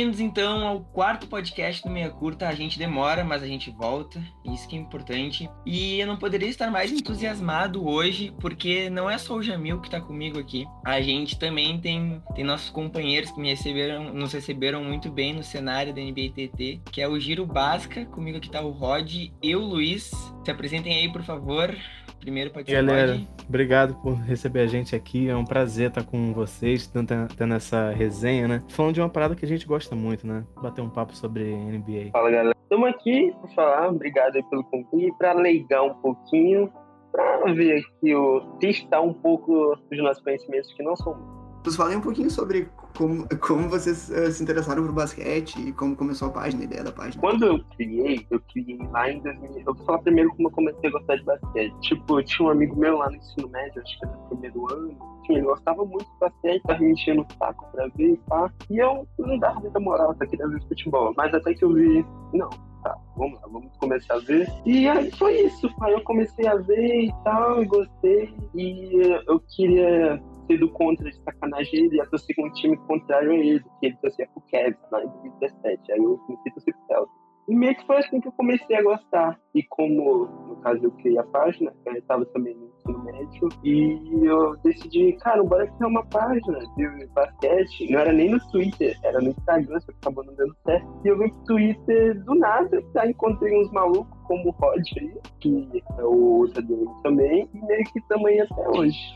Bem-vindos então ao quarto podcast do Meia Curta. A gente demora, mas a gente volta, isso que é importante. E eu não poderia estar mais entusiasmado hoje, porque não é só o Jamil que está comigo aqui. A gente também tem, tem nossos companheiros que me receberam, nos receberam muito bem no cenário da NBA TT, que é o Giro Basca. Comigo aqui está o Rod e o Luiz. Se apresentem aí, por favor. Primeiro ser Galera, obrigado por receber a gente aqui. É um prazer estar com vocês, tendo, essa resenha, né? Falando de uma parada que a gente gosta muito, né? Bater um papo sobre NBA. Fala galera, estamos aqui para falar, obrigado aí pelo convite, para leigar um pouquinho, para ver aqui, o, testar um pouco os nossos conhecimentos que não são. Vocês falem um pouquinho sobre como, como vocês eh, se interessaram por basquete e como começou a página, a ideia da página. Quando eu criei, eu criei lá em 2000. Eu vou falar primeiro como eu comecei a gostar de basquete. Tipo, eu tinha um amigo meu lá no ensino médio, acho que era no primeiro ano. Ele gostava muito de basquete, tava me enchendo o saco pra ver e pá. E eu não dava muita moral, só queria ver futebol. Mas até que eu vi, não, tá, vamos lá, vamos começar a ver. E aí foi isso, aí eu comecei a ver e tal, e gostei. E eu queria ser do contra de sacanagem ele, ia torcer com um time contrário a ele, que ele torcia pro Cavs lá em 2017. Aí eu comecei a torcer pro. E meio que foi assim que eu comecei a gostar. E como, no caso, eu criei a página, eu estava também no ensino médio, e eu decidi, cara, bora criar uma página de basquete. Não era nem no Twitter, era no Instagram, só que acabou não dando certo. E eu vim pro Twitter do nada, aí encontrei uns malucos como o Rod aí, que é o outro também, e meio que também até hoje.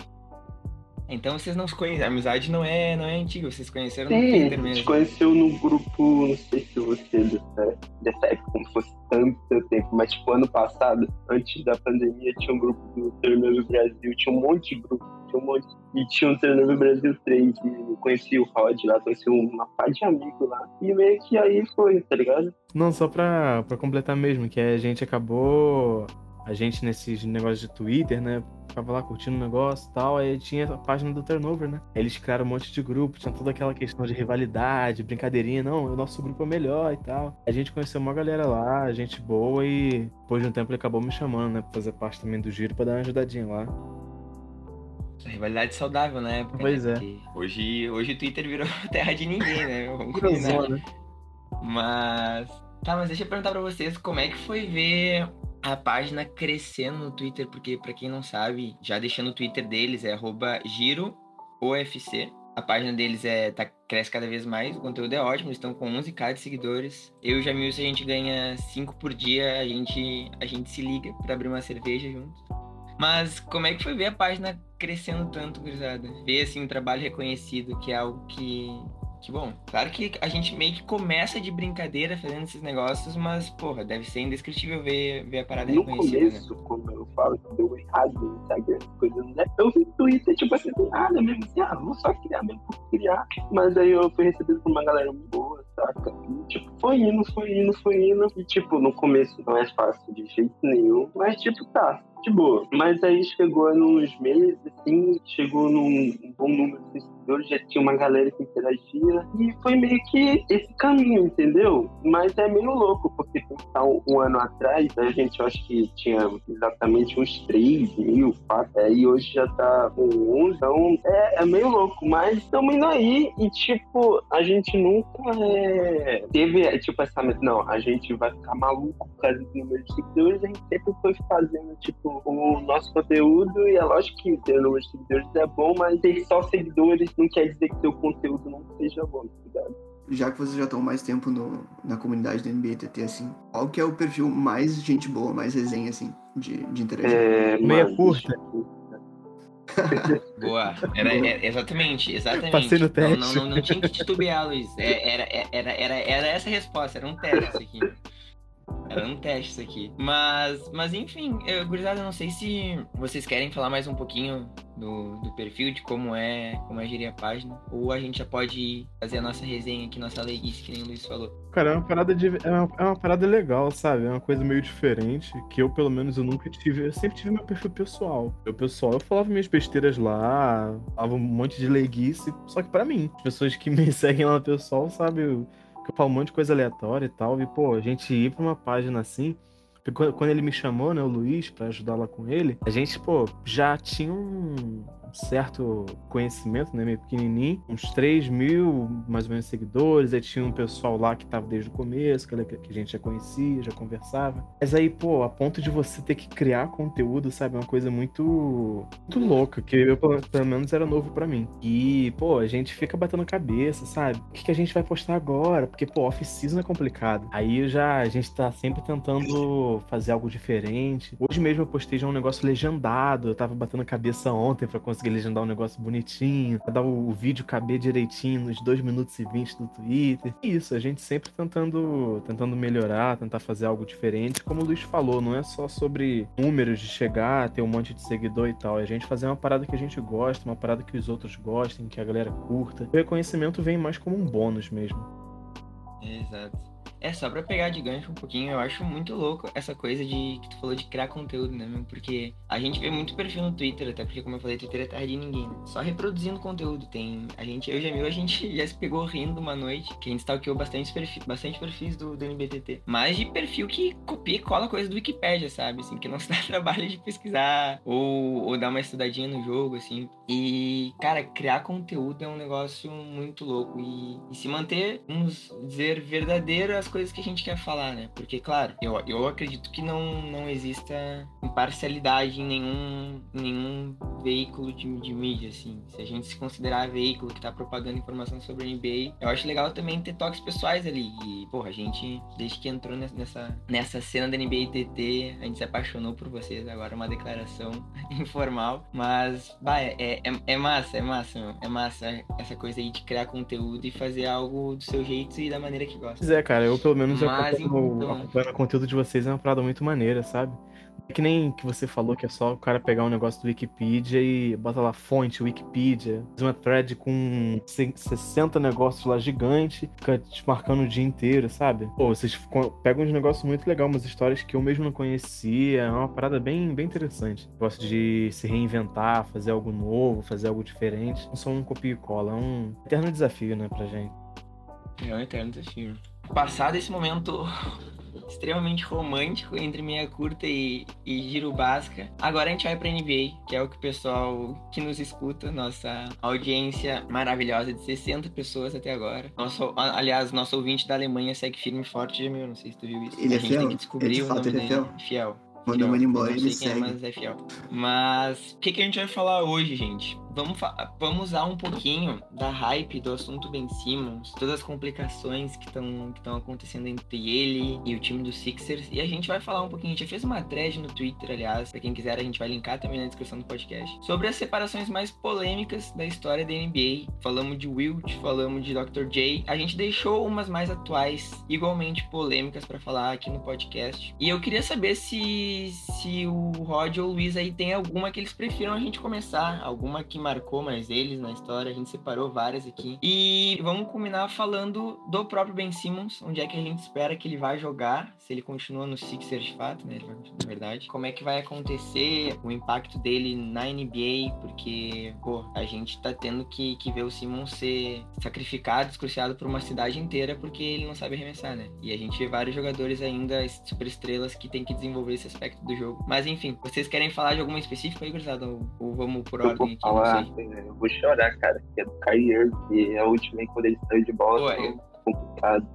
Então vocês não se conhecem. A amizade não é, não é antiga, vocês conheceram no Sim, Twitter a gente mesmo. conheceu no grupo, não sei se você é dessa, dessa época, como fosse tanto tempo, mas tipo, ano passado, antes da pandemia, tinha um grupo do Terminal Brasil, tinha um monte de grupo, tinha um monte. E tinha um Terminal Brasil 3, e eu conheci o Rod lá, conheci uma par de amigos lá, e meio que aí foi, tá ligado? Não, só pra, pra completar mesmo, que a gente acabou. A gente nesses negócios de Twitter, né? Ficava lá curtindo o negócio e tal. Aí tinha a página do turnover, né? Aí eles criaram um monte de grupo, tinha toda aquela questão de rivalidade, brincadeirinha. Não, o nosso grupo é melhor e tal. A gente conheceu uma galera lá, gente boa, e depois de um tempo ele acabou me chamando, né? Pra fazer parte também do giro pra dar uma ajudadinha lá. Rivalidade saudável na época. Pois né? é. Hoje, hoje o Twitter virou terra de ninguém, né? Vamos combinar. Né? Mas. Tá, mas deixa eu perguntar pra vocês como é que foi ver a página crescendo no Twitter, porque pra quem não sabe, já deixando o Twitter deles é giroofc. A página deles é tá, cresce cada vez mais, o conteúdo é ótimo, eles estão com 11k de seguidores. Eu e o Jamil, se a gente ganha 5 por dia, a gente, a gente se liga pra abrir uma cerveja juntos. Mas como é que foi ver a página crescendo tanto, gurizada? Ver assim um trabalho reconhecido, que é algo que que bom. Claro que a gente meio que começa de brincadeira fazendo esses negócios, mas, porra, deve ser indescritível ver, ver a parada No reconhecida, né? começo, quando eu falo que deu errado no Instagram, coisa, né? Eu vi Twitter, tipo assim, do nada mesmo, assim, ah, vou só criar mesmo por criar. Mas aí eu fui recebido por uma galera muito boa, saca? E, tipo, foi indo, foi indo, foi indo. E, tipo, no começo não é fácil de jeito nenhum, mas, tipo, tá, de boa. Mas aí chegou nos meses, assim, chegou num um bom número de seguidores, já tinha uma galera que interagia. E foi meio que esse caminho, entendeu? Mas é meio louco, porque pensar um, ano atrás, a gente eu acho que tinha exatamente uns 3 mil, 4, é, e hoje já tá com 11. Então é, é meio louco, mas estamos indo aí e, tipo, a gente nunca é, teve, é, tipo, essa. Não, a gente vai ficar maluco por causa do número de seguidores, a gente sempre foi fazendo, tipo, o nosso conteúdo, e é lógico que ter número de seguidores é bom, mas ter só seguidores não quer dizer que seu conteúdo não seja bom, tá ligado? Já que vocês já estão mais tempo no, na comunidade do NBA TT, assim, qual que é o perfil mais gente boa, mais resenha, assim, de, de interagir? É, Meia curta. Boa. Era, era- exatamente, exatamente. Passei no Não, teste. não, não, não tinha que titubear, Luiz. É, Era, era, era, era essa a resposta, era um teste aqui. Era um teste isso aqui. Mas, mas enfim, eu, gurizada, não sei se vocês querem falar mais um pouquinho do, do perfil, de como é, como é gerir a página. Ou a gente já pode fazer a nossa resenha aqui, nossa leiguice, que nem o Luiz falou. Cara, é uma parada de. É uma, é uma parada legal, sabe? É uma coisa meio diferente. Que eu, pelo menos, eu nunca tive. Eu sempre tive meu perfil pessoal. Eu, pessoal, eu falava minhas besteiras lá, falava um monte de leiguice, só que pra mim. As pessoas que me seguem lá pessoal, sabe? eu- que eu falo um monte de coisa aleatória e tal. E, pô, a gente ir pra uma página assim. Quando ele me chamou, né, o Luiz, pra ajudar lá com ele, a gente, pô, já tinha um certo conhecimento, né? Meio pequenininho. Uns 3 mil, mais ou menos, seguidores. Aí tinha um pessoal lá que tava desde o começo, que a gente já conhecia, já conversava. Mas aí, pô, a ponto de você ter que criar conteúdo, sabe? É uma coisa muito, muito louca, que eu, pelo menos, era novo para mim. E, pô, a gente fica batendo cabeça, sabe? O que, que a gente vai postar agora? Porque, pô, off-season é complicado. Aí já a gente tá sempre tentando fazer algo diferente. Hoje mesmo eu postei já um negócio legendado. Eu tava batendo cabeça ontem para conseguir legendar um negócio bonitinho, dar o, vídeo caber direitinho nos 2 minutos e 20 do Twitter. E isso, a gente sempre tentando, tentando melhorar, tentar fazer algo diferente. Como o Luiz falou, não é só sobre números de chegar, ter um monte de seguidor e tal. É a gente fazer uma parada que a gente gosta, uma parada que os outros gostem, que a galera curta. O reconhecimento vem mais como um bônus mesmo. Exato. É, só pra pegar de gancho um pouquinho, eu acho muito louco essa coisa de que tu falou de criar conteúdo, né, meu? Porque a gente vê muito perfil no Twitter, até porque, como eu falei, Twitter é terra de ninguém, né? Só reproduzindo conteúdo. Tem. A gente, eu e Jamil, a gente já se pegou rindo uma noite, que a gente stalkeou bastante perfis, bastante perfis do, do NBTT. Mas de perfil que copia e cola coisa do Wikipedia, sabe? Assim, que não se dá trabalho de pesquisar ou, ou dar uma estudadinha no jogo, assim. E, cara, criar conteúdo é um negócio muito louco. E, e se manter, vamos dizer, verdadeiro as coisas que a gente quer falar, né? Porque, claro, eu, eu acredito que não, não exista imparcialidade em nenhum, nenhum veículo de, de mídia, assim. Se a gente se considerar veículo que tá propagando informação sobre a NBA, eu acho legal também ter toques pessoais ali. E, porra, a gente, desde que entrou nessa, nessa cena da NBA TT, a gente se apaixonou por vocês. Agora é uma declaração informal. Mas, bah, é, é, é massa, é massa, meu. É massa essa coisa aí de criar conteúdo e fazer algo do seu jeito e da maneira que gosta. Pois é, cara, eu pelo menos Mas, acompanho, então... acompanhando o conteúdo de vocês é uma parada muito maneira, sabe? É que nem que você falou que é só o cara pegar um negócio do Wikipedia e bota lá fonte Wikipedia, faz uma thread com 60 negócios lá gigante, fica te marcando o dia inteiro, sabe? Pô, vocês pegam uns negócios muito legais, umas histórias que eu mesmo não conhecia, é uma parada bem, bem interessante. Gosto de se reinventar, fazer algo novo, fazer algo diferente. Não só um copia e cola, é um eterno desafio, né, pra gente. É um eterno desafio. Passado esse momento extremamente romântico entre meia curta e, e giro basca. Agora a gente vai pra NBA, que é o que o pessoal que nos escuta, nossa audiência maravilhosa de 60 pessoas até agora. Nosso, aliás, nosso ouvinte da Alemanha segue firme e forte, Jamil, não sei se tu viu isso. Ele a é gente fiel? tem que descobrir ele o nome dele. É fiel? fiel. Quando eu mando embora, ele quem segue. é, mas é fiel. Mas o que, que a gente vai falar hoje, gente? Vamos, vamos usar um pouquinho da hype do assunto Ben Simmons, todas as complicações que estão que acontecendo entre ele e o time dos Sixers. E a gente vai falar um pouquinho. A gente já fez uma thread no Twitter, aliás, pra quem quiser, a gente vai linkar também na descrição do podcast. Sobre as separações mais polêmicas da história da NBA. Falamos de Wilt, falamos de Dr. J. A gente deixou umas mais atuais, igualmente polêmicas, para falar aqui no podcast. E eu queria saber se, se o Rod ou o Luiz aí tem alguma que eles prefiram a gente começar, alguma que marcou mais eles na história. A gente separou várias aqui. E vamos culminar falando do próprio Ben Simmons, onde é que a gente espera que ele vai jogar, se ele continua no Sixers de fato, né? Na verdade. Como é que vai acontecer o impacto dele na NBA, porque, pô, a gente tá tendo que, que ver o Simmons ser sacrificado, descruciado por uma cidade inteira porque ele não sabe arremessar, né? E a gente vê vários jogadores ainda super estrelas que tem que desenvolver esse aspecto do jogo. Mas enfim, vocês querem falar de alguma específica aí, gurizada? Ou, ou vamos por ordem aqui? Eu vou chorar, cara, que é do Kyrie Irving, é o último aí quando ele saiu de bola, eu... complicado.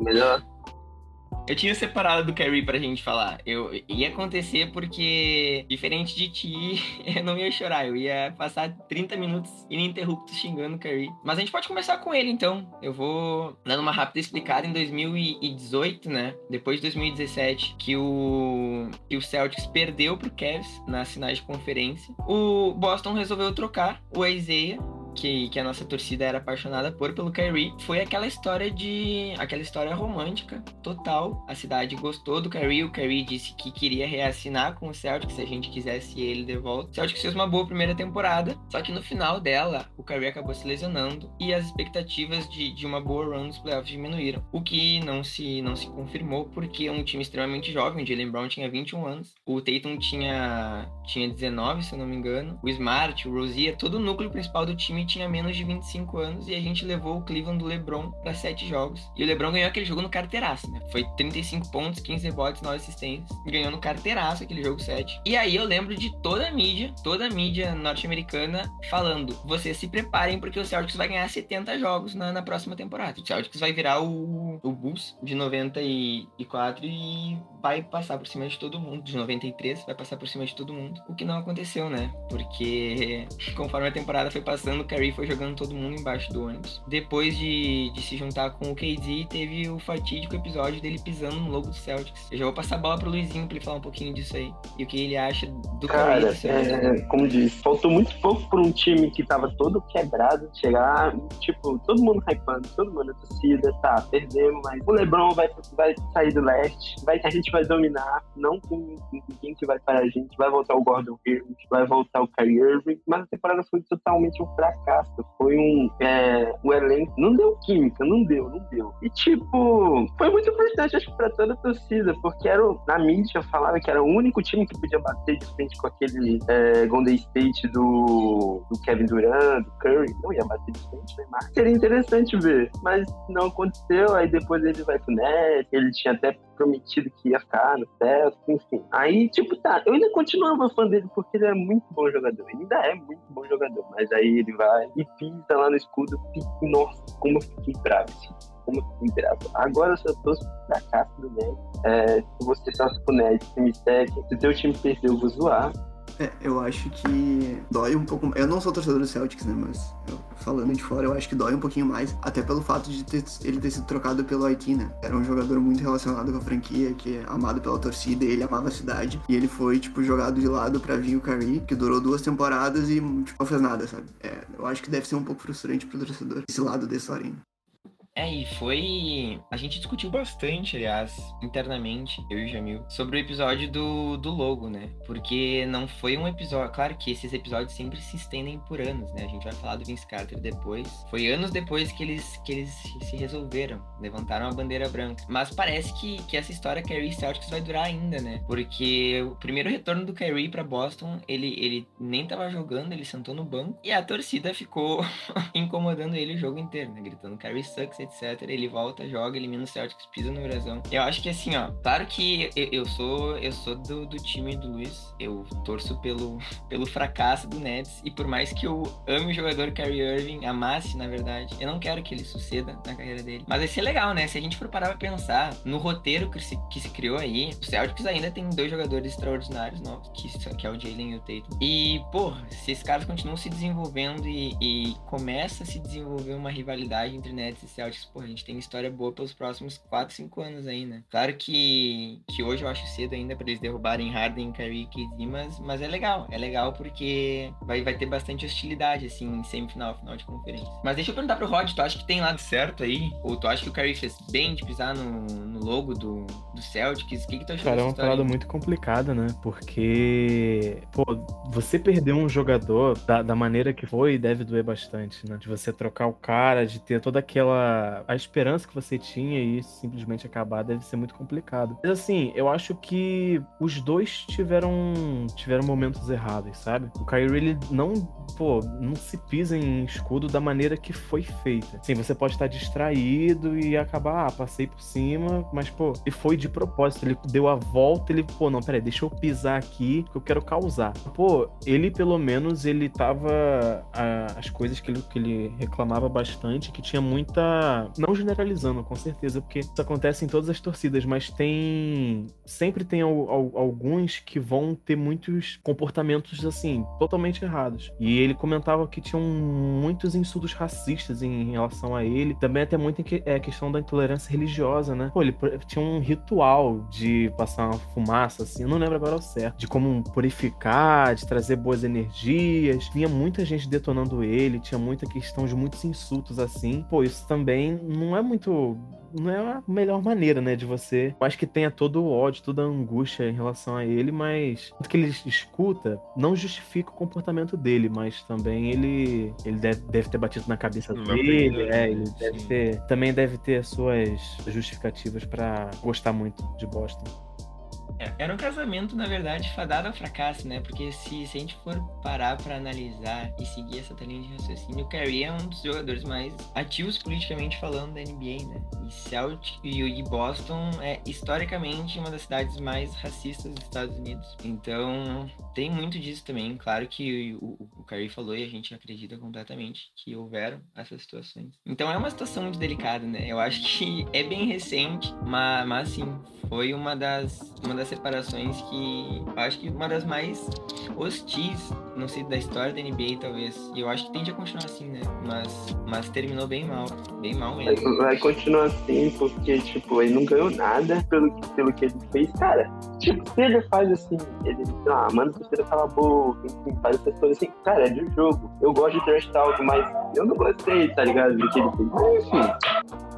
Melhor eu tinha separado do Kyrie pra gente falar. Eu ia acontecer porque, diferente de ti, eu não ia chorar. Eu ia passar 30 minutos ininterruptos xingando o Kyrie. Mas a gente pode começar com ele, então. Eu vou dando uma rápida explicada em 2018, né? Depois de 2017, que o, que o Celtics perdeu pro Cavs nas finais de conferência. O Boston resolveu trocar o Isaiah que, que a nossa torcida era apaixonada por pelo Kyrie foi aquela história de aquela história romântica total. A cidade gostou do Kyrie, o Kyrie disse que queria reassinar com o Celtics se a gente quisesse ele de volta. O Celtics fez uma boa primeira temporada, só que no final dela o Kyrie acabou se lesionando e as expectativas de, de uma boa run nos playoffs diminuíram, o que não se não se confirmou porque um time extremamente jovem, o Jalen Brown tinha 21 anos, o Tatum tinha tinha 19, se eu não me engano, o Smart, o Rozier, todo o núcleo principal do time tinha menos de 25 anos e a gente levou o Cleveland do LeBron para sete jogos. E o LeBron ganhou aquele jogo no carteiraço, né? Foi 35 pontos, 15 rebotes, 9 assistências. Ganhou no carteiraço aquele jogo 7. E aí eu lembro de toda a mídia, toda a mídia norte-americana falando: vocês se preparem porque o Celtics vai ganhar 70 jogos na, na próxima temporada. O Celtics vai virar o, o Bulls de 94 e vai passar por cima de todo mundo. De 93 vai passar por cima de todo mundo. O que não aconteceu, né? Porque conforme a temporada foi passando, Curry foi jogando todo mundo embaixo do ônibus. Depois de, de se juntar com o KD, teve o fatídico episódio dele pisando no logo do Celtics. Eu já vou passar a bola pro Luizinho pra ele falar um pouquinho disso aí. E o que ele acha do Cara, Curry. Celtics. é, como diz, faltou muito pouco pra um time que tava todo quebrado chegar, tipo, todo mundo hypando, todo mundo na torcida, tá, perdemos, mas o LeBron vai, vai sair do leste, vai, a gente vai dominar, não tem ninguém que vai parar a gente, vai voltar o Gordon Hayward, vai voltar o Kyrie Irving, mas a temporada foi totalmente um fracasso, foi um, é, um elenco, não deu química, não deu, não deu. E tipo, foi muito importante, acho que pra toda a torcida, porque era, na mídia falava que era o único time que podia bater de frente com aquele é, Golden State do, do Kevin Durant, do Curry, não ia bater de frente, né? Mas seria interessante ver, mas não aconteceu, aí depois ele vai pro Nets, ele tinha até prometido que ia ficar no Celtics, enfim. Aí, tipo, tá, eu ainda continuava fã dele porque ele é muito bom jogador, ele ainda é muito bom jogador, mas aí ele vai e pisa lá no escudo, e, nossa, como eu fiquei bravo, assim, como fiquei bravo. Agora eu só torço pro fracasso do Nets, é, se você torce pro Nets, se me segue, se teu time perdeu, eu vou zoar, É, eu acho que dói um pouco. Eu não sou torcedor do Celtics, né? Mas eu- falando de fora, eu acho que dói um pouquinho mais. Até pelo fato de ter- ele ter sido trocado pelo Haiti, né? Era um jogador muito relacionado com a franquia, que é amado pela torcida, ele amava a cidade. E ele foi, tipo, jogado de lado pra vir o Curry, que durou duas temporadas e, tipo, não fez nada, sabe? É, eu acho que deve ser um pouco frustrante pro torcedor, esse lado história ainda. É, e foi. A gente discutiu bastante, aliás, internamente, eu e o Jamil, sobre o episódio do, do logo, né? Porque não foi um episódio. Claro que esses episódios sempre se estendem por anos, né? A gente vai falar do Vince Carter depois. Foi anos depois que eles, que eles se resolveram, levantaram a bandeira branca. Mas parece que, que essa história Kyrie Celtics vai durar ainda, né? Porque o primeiro retorno do Kyrie pra Boston, ele, ele nem tava jogando, ele sentou no banco e a torcida ficou incomodando ele o jogo inteiro, né? Gritando Kyrie sucks, etc. Ele volta, joga, elimina o Celtics, pisa no brasão. Eu acho que assim, ó, claro que eu, eu sou eu sou do, do time do Luiz. Eu torço pelo, pelo fracasso do Nets. E por mais que eu ame o jogador Kyrie Irving, amasse, na verdade, eu não quero que ele suceda na carreira dele. Mas vai ser legal, né? Se a gente for parar pra pensar no roteiro que se, que se criou aí, o Celtics ainda tem dois jogadores extraordinários novos, que, que é o Jalen e o Tatum. E, porra, se esses caras continuam se desenvolvendo e, e começa a se desenvolver uma rivalidade entre Nets e Celtics, porra, a gente tem história boa pelos próximos 4, 5 anos aí, né? Claro que, que hoje eu acho cedo ainda pra eles derrubarem Harden, Kyrie e KD, mas, mas é legal. É legal porque vai, vai ter bastante hostilidade, assim, em semifinal, final de conferência. Mas deixa eu perguntar pro Rod, tu acha que tem lado certo aí? Ou tu acha que o Kyrie fez bem de pisar no, no logo do, do Celtics? O que que tu achou Cara, é uma parada muito complicada, né? Porque, pô, você perder um jogador da, da maneira que foi deve doer bastante, né? De você trocar o cara, de ter toda aquela. A esperança que você tinha e simplesmente acabar deve ser muito complicado. Mas assim, eu acho que os dois tiveram tiveram momentos errados, sabe? O Kyrie, ele não, pô, não se pisa em escudo da maneira que foi feita. Sim, você pode estar distraído e acabar, ah, passei por cima, mas, pô, ele foi de propósito, ele deu a volta, ele, pô, não, peraí, deixa eu pisar aqui que eu quero causar. Pô, ele pelo menos, ele tava. a- as coisas que ele, que ele reclamava bastante, que tinha muita. Não generalizando, com certeza, porque isso acontece em todas as torcidas, mas tem. Sempre tem al- al- alguns que vão ter muitos comportamentos, assim, totalmente errados. E ele comentava que tinham muitos insultos racistas em relação a ele. Também até muito que, é, questão da intolerância religiosa, né? Pô, ele tinha um ritual de passar uma fumaça, assim, eu não lembro agora ao certo, de como purificar, de trazer boas energias. Tinha muita gente detonando ele, tinha muita questão de muitos insultos, assim. Pô, isso também não é muito não é a melhor maneira, né, de você. Eu acho que tenha todo o ódio, toda a angústia em relação a ele, mas tudo que ele escuta não justifica o comportamento dele, mas também ele ele deve, deve ter batido na cabeça Não dele, é, né? ele deve Sim. ter, também deve ter as suas justificativas pra gostar muito de Boston. É, Era um casamento, na verdade, fadado ao fracasso, né? Porque se, se a gente for parar pra analisar e seguir essa linha de raciocínio, o Kyrie é um dos jogadores mais ativos politicamente falando da NBA, né? Celtic e, e Boston é historicamente uma das cidades mais racistas dos Estados Unidos. Então, tem muito disso também. Claro que o, o, o Kyrie falou e a gente acredita completamente que houveram essas situações. Então, é uma situação muito delicada, né? Eu acho que é bem recente, mas, mas assim, foi uma das, uma das separações que eu acho que uma das mais hostis, não sei, da história da NBA, talvez. E eu acho que tende a continuar assim, né? Mas, mas terminou bem mal. Bem mal mesmo. Vai continuar assim, porque, tipo, ele não ganhou nada pelo pelo que ele fez. Cara, tipo, se ele faz assim, ele, sei lá, manda torcida calar a boca, enfim, faz essas coisas assim, cara, é de jogo. Eu gosto de trash talk, mas eu não gostei, tá ligado? Do que ele fez. Mas, enfim.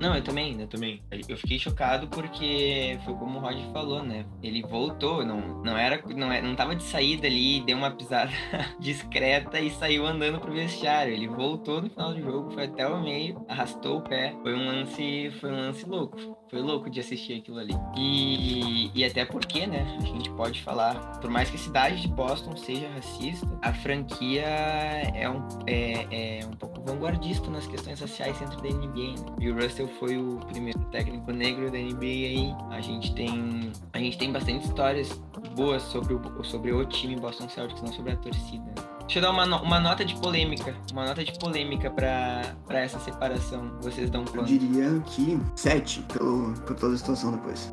Não, eu também, eu também. Eu fiquei chocado porque foi como o Roger falou, né? Ele voltou, não, não era, não, é- não tava de saída ali, deu uma pisada discreta e saiu andando pro vestiário. Ele voltou no final do jogo, foi até o meio, arrastou o pé. Foi um lance, foi um lance louco. Foi louco de assistir aquilo ali. E, e até porque, né? A gente pode falar, por mais que a cidade de Boston seja racista, a franquia é um, é, é um pouco vanguardista nas questões raciais dentro da NBA. Né? Bill Russell foi o primeiro técnico negro da NBA aí. A gente tem, a gente tem bastante histórias boas sobre o, sobre o time Boston Celtics, não sobre a torcida. Deixa eu dar uma, no- uma nota de polêmica. Uma nota de polêmica pra, pra essa separação. Vocês dão Eu quanto? diria que 7, pelo, por toda a situação depois.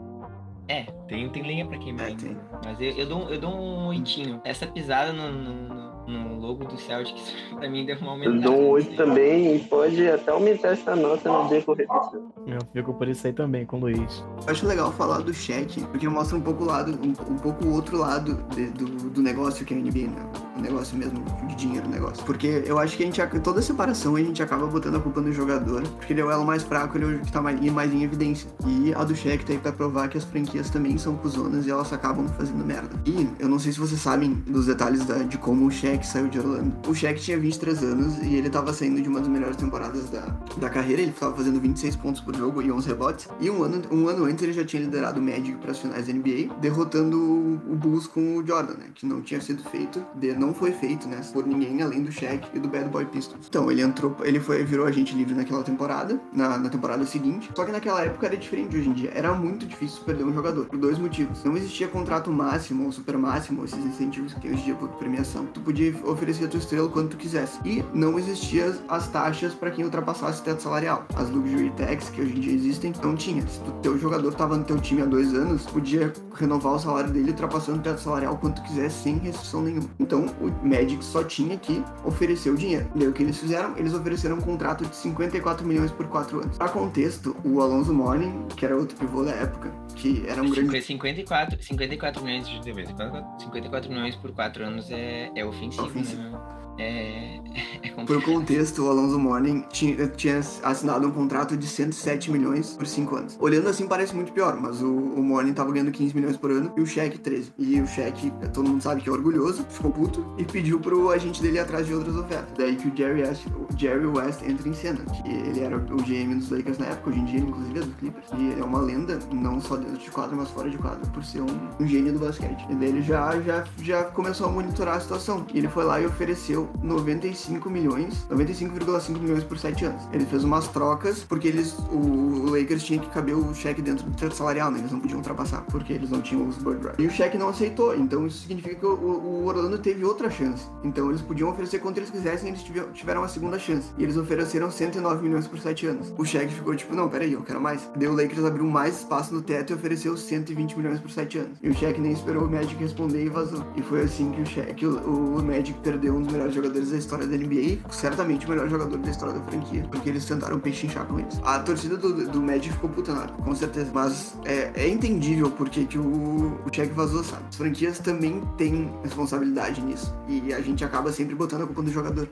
É, tem, tem lenha pra queimar É, tem. Mas eu, eu, dou, eu dou um oitinho. Essa pisada no, no, no- logo do Celtics, pra mim, deu uma Eu aumentada. dou um não 8 sei. também e pode até aumentar essa nota no decorrer do jogo. Eu fico por isso aí também com o Luiz. Eu acho legal falar do cheque, porque mostra um pouco o lado, um, um pouco o outro lado de- do, do negócio que é a NBA, né? O negócio mesmo de dinheiro, o negócio. Porque eu acho que a gente, toda separação a gente acaba botando a culpa no jogador, porque ele é o elo mais fraco, ele é o que tá mais, mais em evidência. E a do cheque tá aí pra provar que as franquias também são cuzonas e elas acabam fazendo merda. E eu não sei se vocês sabem dos detalhes da- de como o cheque saiu de Orlando. O cheque tinha 23 anos e ele tava saindo de uma das melhores temporadas da, da carreira, ele tava fazendo 26 pontos por jogo e 11 rebotes. E um ano, um ano antes ele já tinha liderado o Magic para as finais da NBA, derrotando o Bulls com o Jordan, né? Que não tinha sido feito, de- não foi feito, né? Por ninguém além do Shaq e do Bad Boy Pistons. Então ele entrou, ele foi, virou agente livre naquela temporada, na, na temporada seguinte. Só que naquela época era diferente hoje em dia. Era muito difícil perder um jogador, por dois motivos. Não existia contrato máximo ou super máximo, esses incentivos que tem hoje em dia por premiação. Tu podia oferecer a tua estrela quanto tu quisesse. E não existiam as taxas para quem ultrapassasse o teto salarial. As luxury tax que hoje em dia existem, não tinha. Se o teu jogador tava no teu time há dois anos, podia renovar o salário dele ultrapassando o teto salarial quanto quisesse, sem restrição nenhuma. Então, o Magic só tinha que oferecer o dinheiro. E aí, o que eles fizeram? Eles ofereceram um contrato de 54 milhões por quatro anos. Para contexto, o Alonso Mourning, que era outro pivô da época, que era um grande Foi 54, 54 milhões de TV. 54 milhões por 4 anos é, é ofensivo, Ofensivo. né? É, é Por contexto, o Alonso Mourning tinha, tinha assinado um contrato de 107 milhões por 5 anos. Olhando assim parece muito pior, mas o, o Mourning tava ganhando 15 milhões por ano e o Shaq 13. E o Shaq, todo mundo sabe que é orgulhoso, ficou puto e pediu pro agente dele ir atrás de outras ofertas. Daí que o Jerry West, o Jerry West entra em cena, que ele era o GM dos Lakers na época, hoje em dia inclusive é dos Clippers. E é uma lenda, não só dentro de quadro, mas fora de quadro, por ser um, um gênio do basquete. E daí ele já, já, já começou a monitorar a situação. E ele foi lá e ofereceu 95 milhões, 95,5 milhões por 7 anos. Ele fez umas trocas, porque eles, o, Lakers tinha que caber o cheque dentro do teto salarial, né? Eles não podiam ultrapassar, porque eles não tinham os bird rights. E o cheque não aceitou, então isso significa que o, o Orlando teve outra chance. Então eles podiam oferecer quanto eles quisessem, eles tiver- tiveram uma segunda chance. E eles ofereceram 109 milhões por 7 anos. O cheque ficou tipo, não, peraí, eu quero mais. Daí o Lakers abriu mais espaço no teto e ofereceu 120 milhões por 7 anos. E o cheque nem esperou o Magic responder e vazou. E foi assim que o cheque, o, o Magic perdeu um dos melhores jogadores da história da NBA, certamente o melhor jogador da história da franquia, porque eles tentaram pechinchar com eles. A torcida do, do Magic ficou puta na com certeza. Mas é, é entendível porque que o, o cheque vazou, sabe? As franquias também têm responsabilidade nisso. E a gente acaba sempre botando a culpa no jogador.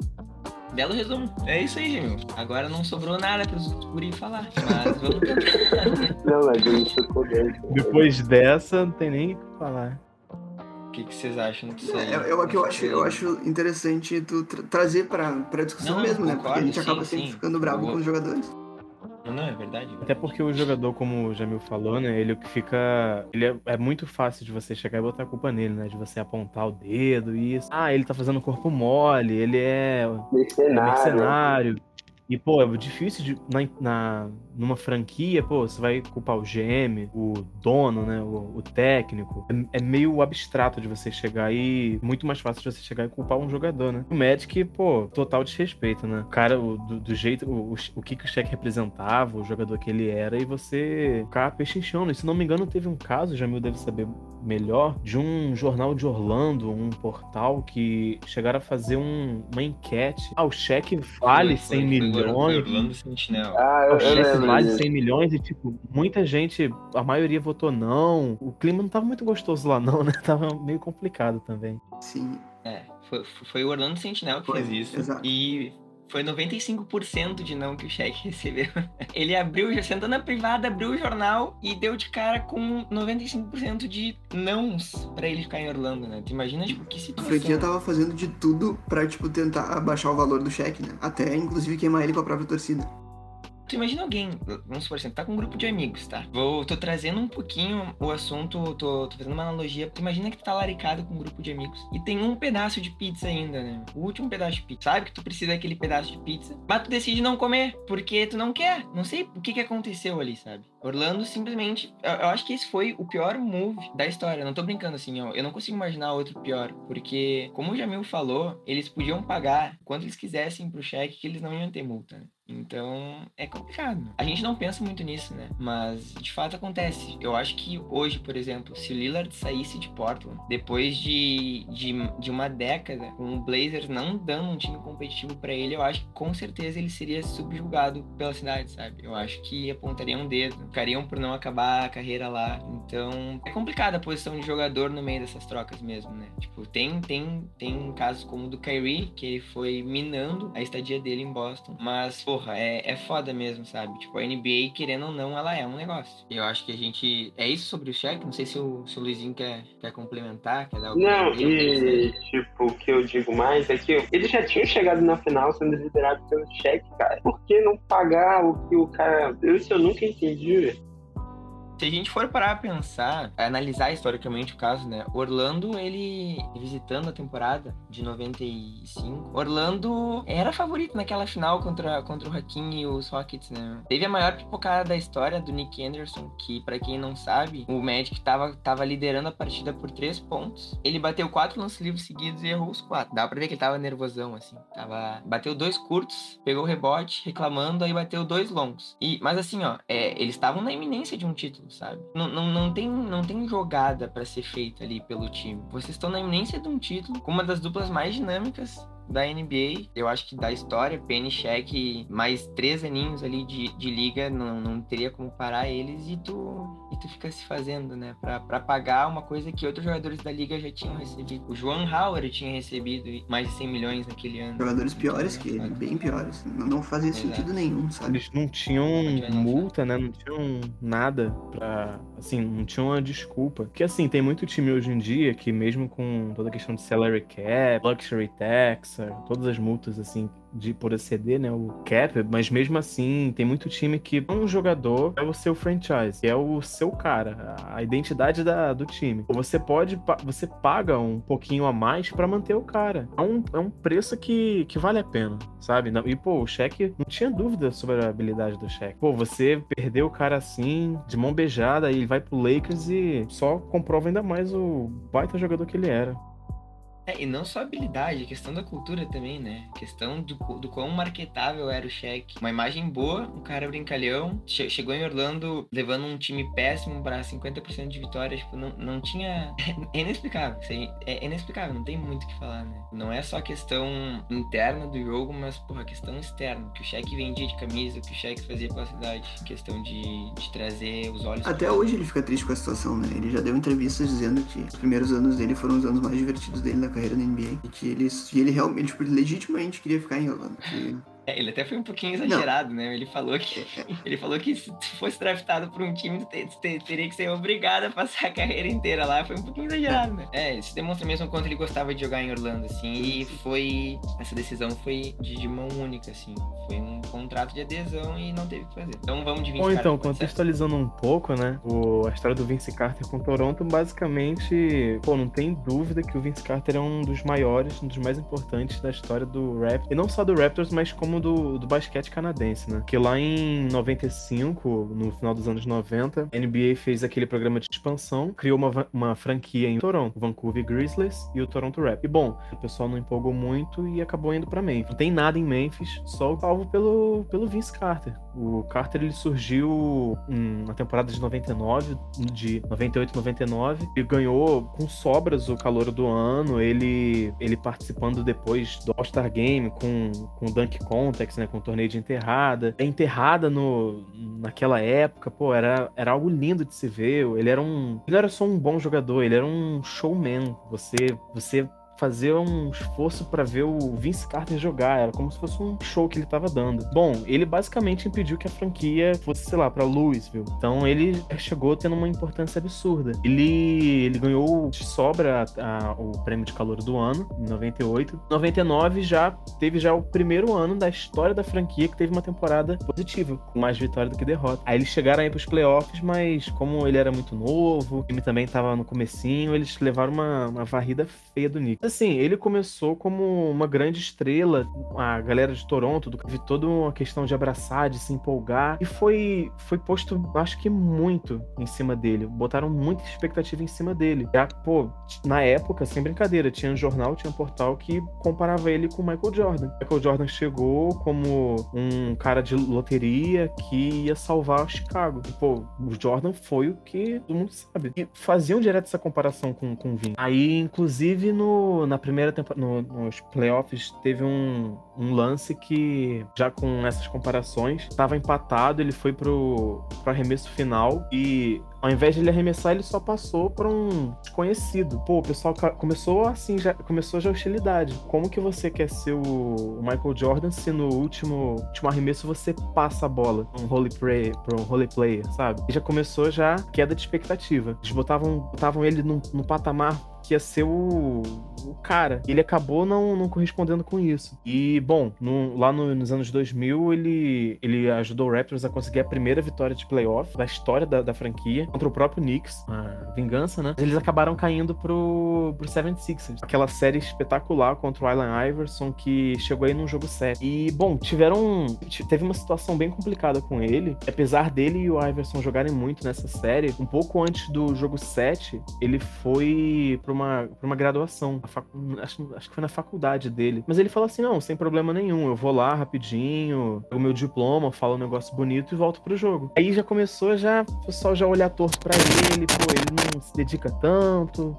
Belo resumo. É isso aí, meu. Agora não sobrou nada pros guri falar. Mas vamos tentar. Não, mas coberto. Depois dessa, não tem nem o que falar. O que, que vocês acham disso aí? É, é o que eu acho, eu acho interessante tu tra- trazer pra, pra discussão Não, mesmo, né? Porque a gente acaba sim, sempre sim. ficando bravo com os jogadores. Não, é verdade. Até porque o jogador, como o Jamil falou, né? Ele que fica. Ele é, é, muito fácil de você chegar e botar a culpa nele, né? De você apontar o dedo e isso. Ah, ele tá fazendo corpo mole, ele é. Mercenário. É mercenário. E, pô, é difícil de, na, na, numa franquia, pô, você vai culpar o GM, o dono, né? O, o técnico. É, é, meio abstrato de você chegar e. Muito mais fácil de você chegar e culpar um jogador, né? O Magic, pô, total desrespeito, né? O cara, o, do, do, jeito. O, o, que, que o cheque representava, o jogador que ele era, e você ficar pechinchando. E se não me engano, teve um caso, Jamil deve saber melhor, de um jornal de Orlando, um portal que chegaram a fazer um, uma enquete. Ah, o cheque vale foi, 100 milhões milhões. Ah, eu, eu lembro mais de 100 milhões e, tipo, muita gente, a maioria votou não. O clima não tava muito gostoso lá, não, né? Tava meio complicado também. Sim. É, foi, foi o Orlando Sentinel que foi, fez isso. Exato. E foi 95% de não que o cheque recebeu. Ele abriu, já sentou na privada, abriu o jornal e deu de cara com 95% de nãos pra ele ficar em Orlando, né? Tu imagina, tipo, que situação. A franquia tava fazendo de tudo pra, tipo, tentar abaixar o valor do cheque, né? Até, inclusive, queimar ele com a própria torcida. Tu imagina alguém, vamos supor assim, tá com um grupo de amigos, tá? Vou, tô trazendo um pouquinho o assunto, tô, tô fazendo uma analogia. Tu imagina que tu tá laricado com um grupo de amigos e tem um pedaço de pizza ainda, né? O último pedaço de pizza. Sabe que tu precisa daquele pedaço de pizza, mas tu decide não comer, porque tu não quer. Não sei o que que aconteceu ali, sabe? Orlando simplesmente. Eu, eu, acho que esse foi o pior move da história. Não tô brincando assim, ó. Eu não consigo imaginar outro pior. Porque, como o Jamil falou, eles podiam pagar quanto eles quisessem pro cheque que eles não iam ter multa, né? Então é complicado. A gente não pensa muito nisso, né? Mas de fato acontece. Eu acho que hoje, por exemplo, se o Lillard saísse de Portland, depois de, de, de uma década, com o Blazers não dando um time competitivo para ele, eu acho que com certeza ele seria subjugado pela cidade, sabe? Eu acho que apontariam um dedo, ficariam por não acabar a carreira lá. Então é complicada a posição de jogador no meio dessas trocas mesmo, né? Tipo, tem, tem, tem casos como o do Kyrie, que ele foi minando a estadia dele em Boston, mas, porra, é, é foda mesmo, sabe? Tipo, a NBA, querendo ou não, ela é um negócio. Eu acho que a gente. É isso sobre o cheque? Não sei se o, se o Luizinho quer, quer complementar, quer dar Não, e tipo, o que eu digo mais é que eles já tinham chegado na final sendo liderados pelo cheque, cara. Por que não pagar o que o cara. Isso eu nunca entendi, dude. Se a gente for parar a pensar, a analisar historicamente o caso, né? Orlando, ele visitando a temporada de 95, Orlando era favorito naquela final contra, contra o Hakim e os Rockets, né? Teve a maior pipocada da história do Nick Anderson, que para quem não sabe, o Magic tava, tava liderando a partida por três pontos. Ele bateu quatro lances livres seguidos e errou os quatro. Dá pra ver que ele tava nervosão, assim. Tava... Bateu dois curtos, pegou o rebote, reclamando, aí bateu dois longos. E, mas assim, ó, é, eles estavam na iminência de um título sabe? Não, não, não, tem, não tem jogada para ser feita ali pelo time. Vocês estão na iminência de um título, com uma das duplas mais dinâmicas da NBA. Eu acho que da história, Penny Check, mais três aninhos ali de, de liga, não, não teria como parar eles e tu, e tu fica se fazendo, né? Pra, pra pagar uma coisa que outros jogadores da liga já tinham recebido. O João Howard tinha recebido mais de 100 milhões naquele ano. Jogadores piores que ele, bem piores. Não, não fazia Exato. sentido nenhum, sabe? Eles não tinham multa, né? Não tinham nada pra. Assim, não tinham uma desculpa. Porque assim, tem muito time hoje em dia que, mesmo com toda a questão de salary cap, luxury tax, todas as multas assim de por exceder, né, o cap, mas mesmo assim tem muito time que um jogador é o seu franchise, é o seu cara, a identidade da, do time. Você pode, você paga um pouquinho a mais para manter o cara. É um, é um preço que, que vale a pena, sabe? E pô, o cheque não tinha dúvida sobre a habilidade do cheque. Pô, você perdeu o cara assim, de mão beijada, e ele vai pro Lakers e só comprova ainda mais o baita jogador que ele era. É, e não só habilidade, a questão da cultura também, né? A questão do, do quão marketável era o cheque. Uma imagem boa, um cara brincalhão, che chegou em Orlando levando um time péssimo para 50% de vitória, tipo, não, não tinha... É inexplicável, é inexplicável, não tem muito o que falar, né? Não é só a questão interna do jogo, mas, porra, a questão externa, que o cheque vendia de camisa, que o cheque fazia pela cidade, questão de, de trazer os olhos... Até hoje ele fica triste com a situação, né? Ele já deu entrevistas dizendo que os primeiros anos dele foram os anos mais divertidos dele na carreira na NBA. E que ele, ele realmente, tipo, legitimamente queria ficar em Orlando. Que É, ele até foi um pouquinho exagerado, né? Ele falou que ele falou que se fosse draftado por um time, teria que ser obrigado a passar a carreira inteira lá. Foi um pouquinho exagerado, né? É, isso demonstra mesmo quanto ele gostava de jogar em Orlando, assim. E foi. Essa decisão foi de, de mão única, assim. Foi um contrato de adesão e não teve o que fazer. Então vamos de Vince Ou então, contextualizando um pouco, né? O, a história do Vince Carter com Toronto, basicamente, pô, não tem dúvida que o Vince Carter é um dos maiores, um dos mais importantes da história do rap. E não só do Raptors, mas como do, do basquete canadense, né? Que lá em 95, no final dos anos 90, a NBA fez aquele programa de expansão, criou uma, uma franquia em Toronto, Vancouver Grizzlies e o Toronto Rap. E bom, o pessoal não empolgou muito e acabou indo para Memphis. Não tem nada em Memphis, só o salvo pelo, pelo Vince Carter. O Carter ele surgiu na temporada de 99, de 98, 99 e ganhou com sobras o calor do ano. Ele ele participando depois do All-Star Game com com Dunk Context, né, com o torneio de enterrada. A enterrada no naquela época, pô, era era algo lindo de se ver. Ele era um ele era só um bom jogador, ele era um showman. Você você fazer um esforço para ver o Vince Carter jogar. Era como se fosse um show que ele tava dando. Bom, ele basicamente impediu que a franquia fosse, sei lá, pra Louisville. Então ele chegou tendo uma importância absurda. Ele, ele ganhou de sobra a, a, o prêmio de calor do ano, em 98. 99 já teve já o primeiro ano da história da franquia que teve uma temporada positiva, com mais vitória do que derrota. Aí eles chegaram aí pros playoffs, mas como ele era muito novo, o time também tava no comecinho, eles levaram uma, uma varrida feia do Knicks assim, ele começou como uma grande estrela, a galera de Toronto, vi toda uma questão de abraçar, de se empolgar, e foi, foi posto, acho que muito em cima dele. Botaram muita expectativa em cima dele. Já, pô, na época, sem brincadeira, tinha um jornal, tinha um portal que comparava ele com o Michael Jordan. Michael Jordan chegou como um cara de loteria que ia salvar Chicago. E, pô, o Jordan foi o que todo mundo sabe. E faziam direto essa comparação com, com o Vin. Aí, inclusive, no, na primeira temporada, no, nos playoffs, teve um, um lance que, já com essas comparações, estava empatado, ele foi pro, pro arremesso final e ao invés de ele arremessar, ele só passou para um desconhecido. Pô, o pessoal começou assim, já começou já a hostilidade. Como que você quer ser o Michael Jordan se no último, último arremesso você passa a bola um role play, para um role player, sabe? E já começou já queda de expectativa. Eles botavam, botavam ele no patamar que ia ser o, o cara. Ele acabou não, não correspondendo com isso. E, bom, no, lá no, nos anos 2000, ele, ele ajudou o Raptors a conseguir a primeira vitória de playoff da história da, da franquia contra o próprio Knicks, a vingança, né? Eles acabaram caindo pro, pro 76ers. Aquela série espetacular contra o Allen Iverson que chegou aí num jogo 7. E, bom, tiveram. Teve uma situação bem complicada com ele. Apesar dele e o Iverson jogarem muito nessa série, um pouco antes do jogo 7, ele foi pra uma, pra uma graduação. Acho, acho que foi na faculdade dele. Mas ele falou assim: não, sem problema nenhum, eu vou lá rapidinho, o meu diploma, falo um negócio bonito e volto pro jogo. Aí já começou, já, o pessoal já olhar torto pra ele, pô, ele não se dedica tanto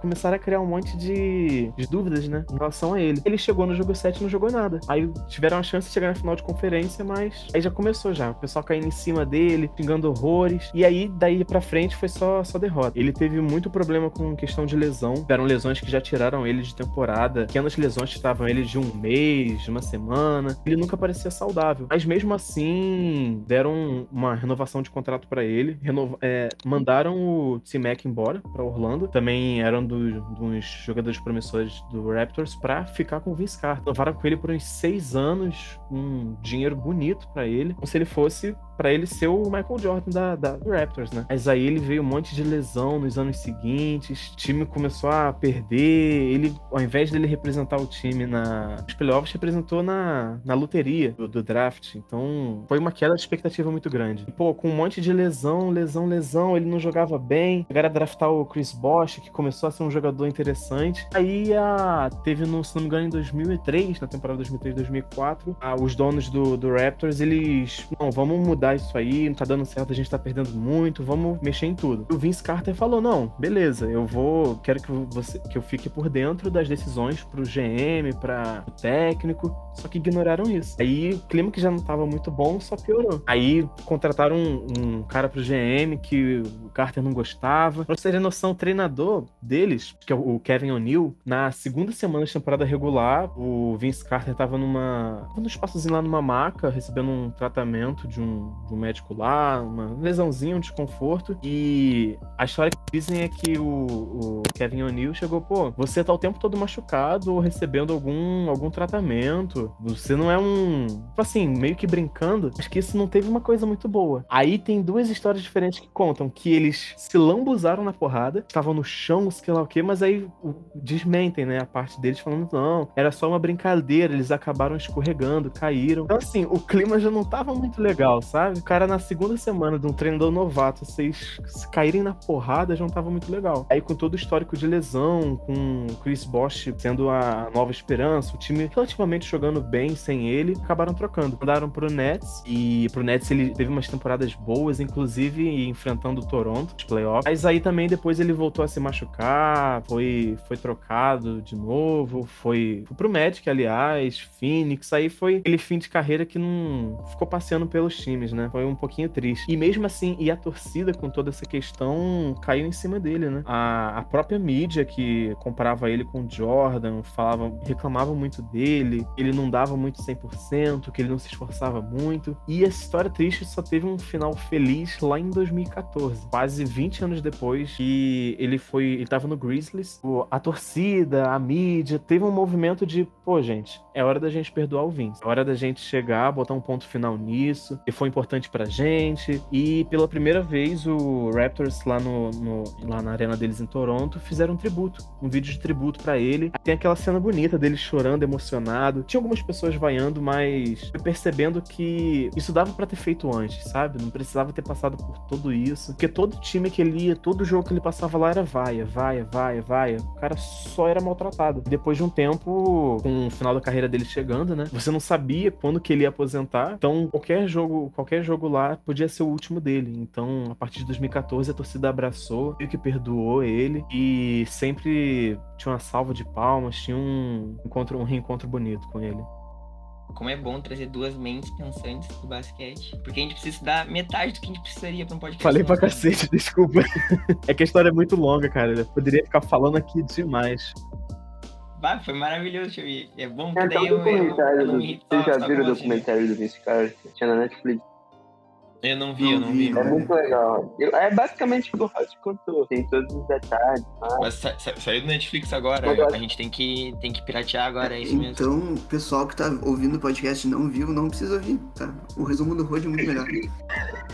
começaram a criar um monte de, de, dúvidas, né, em relação a ele. Ele chegou no jogo 7 e não jogou nada. Aí tiveram a chance de chegar na final de conferência, mas aí já começou já. O pessoal caindo em cima dele, pingando horrores. E aí, daí pra frente, foi só, só derrota. Ele teve muito problema com questão de lesão. Eram lesões que já tiraram ele de temporada. Pequenas lesões que estavam ele de um mês, de uma semana. Ele nunca parecia saudável. Mas mesmo assim, deram uma renovação de contrato para ele. Renova é, mandaram o T-Mac embora para Orlando. Também eram dos, dos jogadores promissores do Raptors para ficar com o Vince Carter. Levaram com ele por uns seis anos, um dinheiro bonito para ele, como se ele fosse para ele ser o Michael Jordan da, da, do Raptors, né? Mas aí ele veio um monte de lesão nos anos seguintes, o time começou a perder, ele, ao invés dele representar o time na, nos playoffs, representou na, na loteria do, do, draft, então foi uma queda de expectativa muito grande. E, pô, com um monte de lesão, lesão, lesão, ele não jogava bem, chegaram a draftar o Chris Bosh, que começou a ser um jogador interessante. Aí a, teve, no, se não me engano, em 2003, na temporada 2003-2004, os donos do, do Raptors, eles, não, vamos mudar mudar isso aí, não tá dando certo, a gente tá perdendo muito, vamos mexer em tudo. O Vince Carter falou: não, beleza, eu vou. Quero que você que eu fique por dentro das decisões pro GM, para o técnico. Só que ignoraram isso. Aí o clima que já não tava muito bom só piorou. Aí contrataram um, um cara pro GM que o Carter não gostava. Pra você ter noção, o treinador deles, que é o Kevin O'Neill, na segunda semana de temporada regular, o Vince Carter tava numa. num espaçozinho lá numa maca, recebendo um tratamento de um, de um médico lá, uma lesãozinha, um desconforto. E a história que dizem é que o, o Kevin O'Neill chegou, pô, você tá o tempo todo machucado ou recebendo algum, algum tratamento. Você não é um. Tipo assim, meio que brincando. Acho que isso não teve uma coisa muito boa. Aí tem duas histórias diferentes que contam que eles se lambuzaram na porrada, estavam no chão, sei lá o quê, mas aí desmentem, né? A parte deles falando, não, era só uma brincadeira, eles acabaram escorregando, caíram. Então, assim, o clima já não tava muito legal, sabe? O cara na segunda semana de um treinador novato, vocês caírem na porrada já não tava muito legal. Aí com todo o histórico de lesão, com Chris Bosch sendo a nova esperança, o time relativamente jogando bem sem ele, acabaram trocando. Mandaram pro Nets e pro Nets ele teve umas temporadas boas, inclusive enfrentando o Toronto, os playoffs. Mas aí também depois ele voltou a se machucar, foi, foi trocado de novo, foi, foi pro Magic, aliás, Phoenix, aí foi aquele fim de carreira que não ficou passeando pelos times, né? Foi um pouquinho triste. E mesmo assim, e a torcida com toda essa questão caiu em cima dele, né? A, a própria mídia que comparava ele com Jordan, falava, reclamava muito dele, ele não dava muito 100%, que ele não se esforçava muito. E essa história triste só teve um final feliz lá em 2014, quase 20 anos depois que ele foi, ele tava no Grizzlies. A torcida, a mídia, teve um movimento de, pô, gente, é hora da gente perdoar o Vince. É hora da gente chegar, botar um ponto final nisso, e foi importante pra gente. E pela primeira vez o Raptors lá no, no lá na arena deles em Toronto fizeram um tributo, um vídeo de tributo para ele. Tem aquela cena bonita dele chorando, emocionado. Tinha algumas pessoas vaiando, mas percebendo que isso dava para ter feito antes, sabe? Não precisava ter passado por tudo isso. Porque todo time que ele ia, todo jogo que ele passava lá era vaia, vaia, vaia, vaia. O cara só era maltratado. Depois de um tempo, com o final da carreira dele chegando, né? Você não sabia quando que ele ia aposentar. Então, qualquer jogo, qualquer jogo lá podia ser o último dele. Então, a partir de 2014, a torcida abraçou, meio que perdoou ele e sempre tinha uma salva de palmas, tinha um encontro, um reencontro bonito com ele como é bom trazer duas mentes pensantes do basquete. Porque a gente precisa dar metade do que a gente precisaria pra um podcast. Falei pra cacete, desculpa. é que a história é muito longa, cara. Eu poderia ficar falando aqui demais. Bah, foi maravilhoso, Xavi. É bom que é, daí eu, eu, eu, não me Vocês já viram o documentário do Vince Carter? Tinha na Netflix. Eu não vi, não eu não vi. vi. É muito legal. É basicamente o que o contou. Tem todos os detalhes. Mas, mas sa sa saiu do Netflix agora. agora. A gente tem que, tem que piratear agora, é isso mesmo. Então, o pessoal que tá ouvindo o podcast e não viu, não precisa ouvir, tá? O resumo do Rod é muito melhor.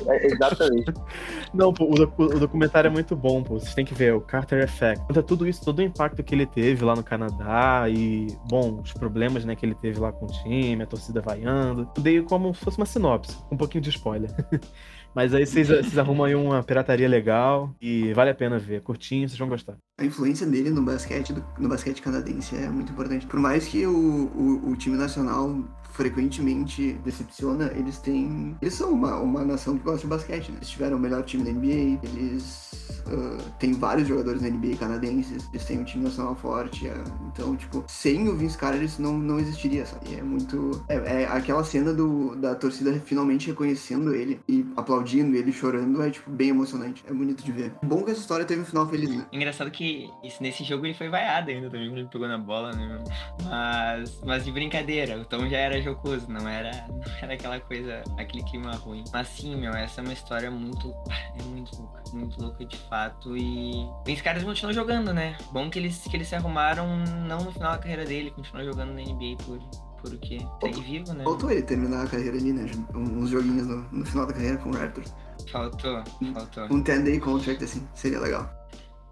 É, exatamente. não, pô, o, o, documentário é muito bom, pô. Vocês têm que ver, o Carter Effect. Conta tudo isso, todo o impacto que ele teve lá no Canadá e, bom, os problemas, né, que ele teve lá com o time, a torcida vaiando. Eu dei como se fosse uma sinopse, um pouquinho de spoiler. Mas aí vocês, vocês arrumam aí uma pirataria legal e vale a pena ver. Curtinho, vocês vão gostar. A influência dele no basquete, no basquete canadense é muito importante. Por mais que o, o, o time nacional frequentemente decepciona, eles têm. Eles são uma, uma nação que gosta de basquete, né? Eles tiveram o melhor time da NBA, eles uh, têm vários jogadores da NBA canadenses, eles têm um time nacional forte. Uh, então, tipo, sem o Vince Carter isso não, não existiria, sabe? É muito. É, é, aquela cena do, da torcida finalmente reconhecendo ele e aplaudindo ele, chorando, é, tipo, bem emocionante. É bonito de ver. Bom que essa história teve um final feliz, né? Engraçado que isso, nesse jogo ele foi vaiado ainda também, quando ele pegou na bola, né? Mas, mas de brincadeira, o Tom já era jocoso, não era, não era aquela coisa, aquele clima ruim. Mas sim, meu, essa é uma história muito. É muito louca. Muito louca de fato. E os caras continuam jogando, né? Bom que eles, que eles se arrumaram não no final da carreira dele, continuam jogando na NBA por, porque segue vivo, né? Faltou ele terminar a carreira ali, né? Uns joguinhos no, no final da carreira com o Raptors. Faltou, faltou. Um 10-day contract, assim, seria legal.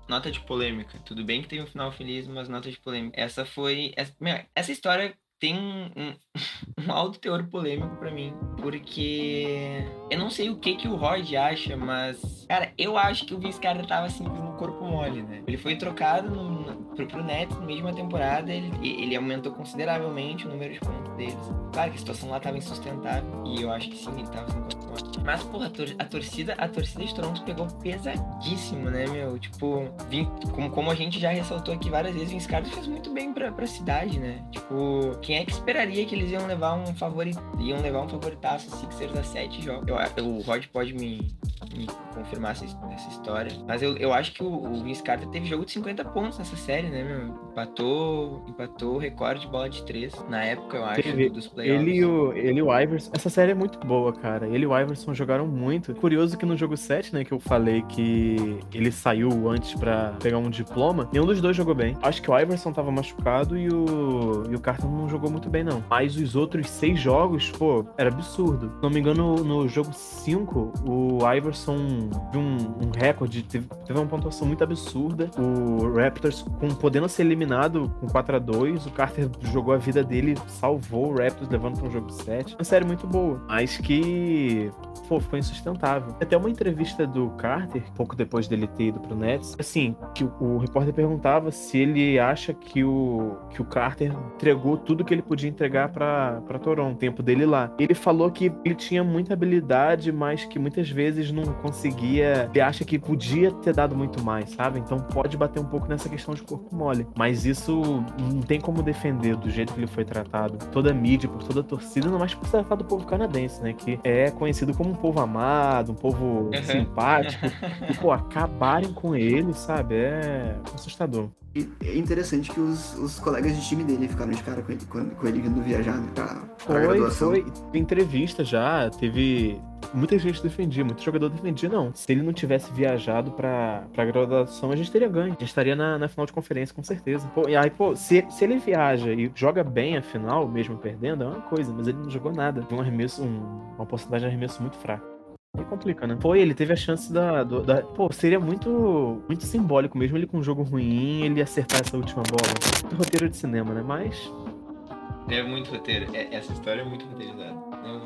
Nota de polêmica. Tudo bem que teve um final feliz, mas nota de polêmica. Essa foi. Essa, essa história tem um, um alto teor polêmico para mim, porque eu não sei o que que o Rod acha, mas cara, eu acho que o Vince tava no corpo mole, né? Ele foi trocado no, pro, pro Nets de uma temporada, ele, ele aumentou consideravelmente o número de pontos deles. Claro que a situação lá tava insustentável e eu acho que sim, ele tava sem corpo mole Mas, porra, a, tor a, torcida, a torcida de Toronto pegou pesadíssimo, né, meu? Tipo, vim, como, como a gente já ressaltou aqui várias vezes, Vince Carter fez muito bem pra, pra cidade, né? Tipo, quem é que esperaria que eles iam levar um favorito, iam levar um favoritaço Sixers a sete jogos? Eu, o Rod pode me, me confirmar essa, essa história. Mas eu, eu acho que o, o Vince Carter teve jogo de 50 pontos nessa série, né, meu? Empatou, empatou o recorde de bola de três na época, eu acho, teve, dos playoffs. Ele e, o, ele o Iverson. Essa série é muito boa, cara. Ele e o Iverson jogaram muito. Curioso que no jogo 7, né, que eu falei que ele saiu antes para pegar um diploma, nenhum dos dois jogou bem. Acho que o Iverson tava machucado e o, e o Carter não jogou muito bem, não. Mas os outros seis jogos, pô, era absurdo. Se não me engano, no jogo 5, o Iverson viu um, um recorde, teve, teve uma pontuação muito absurda. O Raptors, com, podendo ser eliminado com 4 a 2 o Carter jogou a vida dele, salvou o Raptors, levando para um jogo 7. Uma série muito boa, mas que pô, insustentável. Até uma entrevista do Carter, pouco depois dele ter ido pro Nets, assim, que o, o repórter perguntava se ele acha que o, que o Carter entregou tudo que ele podia entregar para Toronto, o tempo dele lá. Ele falou que ele tinha muita habilidade, mas que muitas vezes não conseguia. Ele acha que podia ter dado muito mais, sabe? Então pode bater um pouco nessa questão de corpo mole. Mas isso não tem como defender do jeito que ele foi tratado. Toda a mídia, por toda a torcida, não mais por ser tratado do povo canadense, né? Que é conhecido como um povo amado, um povo uhum. simpático. e, pô, acabarem com ele, sabe? É assustador. E é interessante que os, os colegas de time dele ficaram de cara com ele, com, com ele vindo viajar né, pra, pra foi, graduação. Foi, entrevista já, teve muita gente defendia, muito jogador defendia, não. Se ele não tivesse viajado pra, pra graduação, a gente teria ganho. A gente estaria na, na final de conferência, com certeza. Pô, e aí, pô, se, se ele viaja e joga bem a final, mesmo perdendo, é uma coisa, mas ele não jogou nada. Um arremesso, um, uma porcentagem de arremesso muito fraca. Aí complica, né? Foi, ele teve a chance da, do, da, Pô, seria muito muito simbólico mesmo ele com um jogo ruim, ele acertar essa última bola. Muito roteiro de cinema, né? Mas. É muito roteiro. É, essa história é muito roteirizada. É muito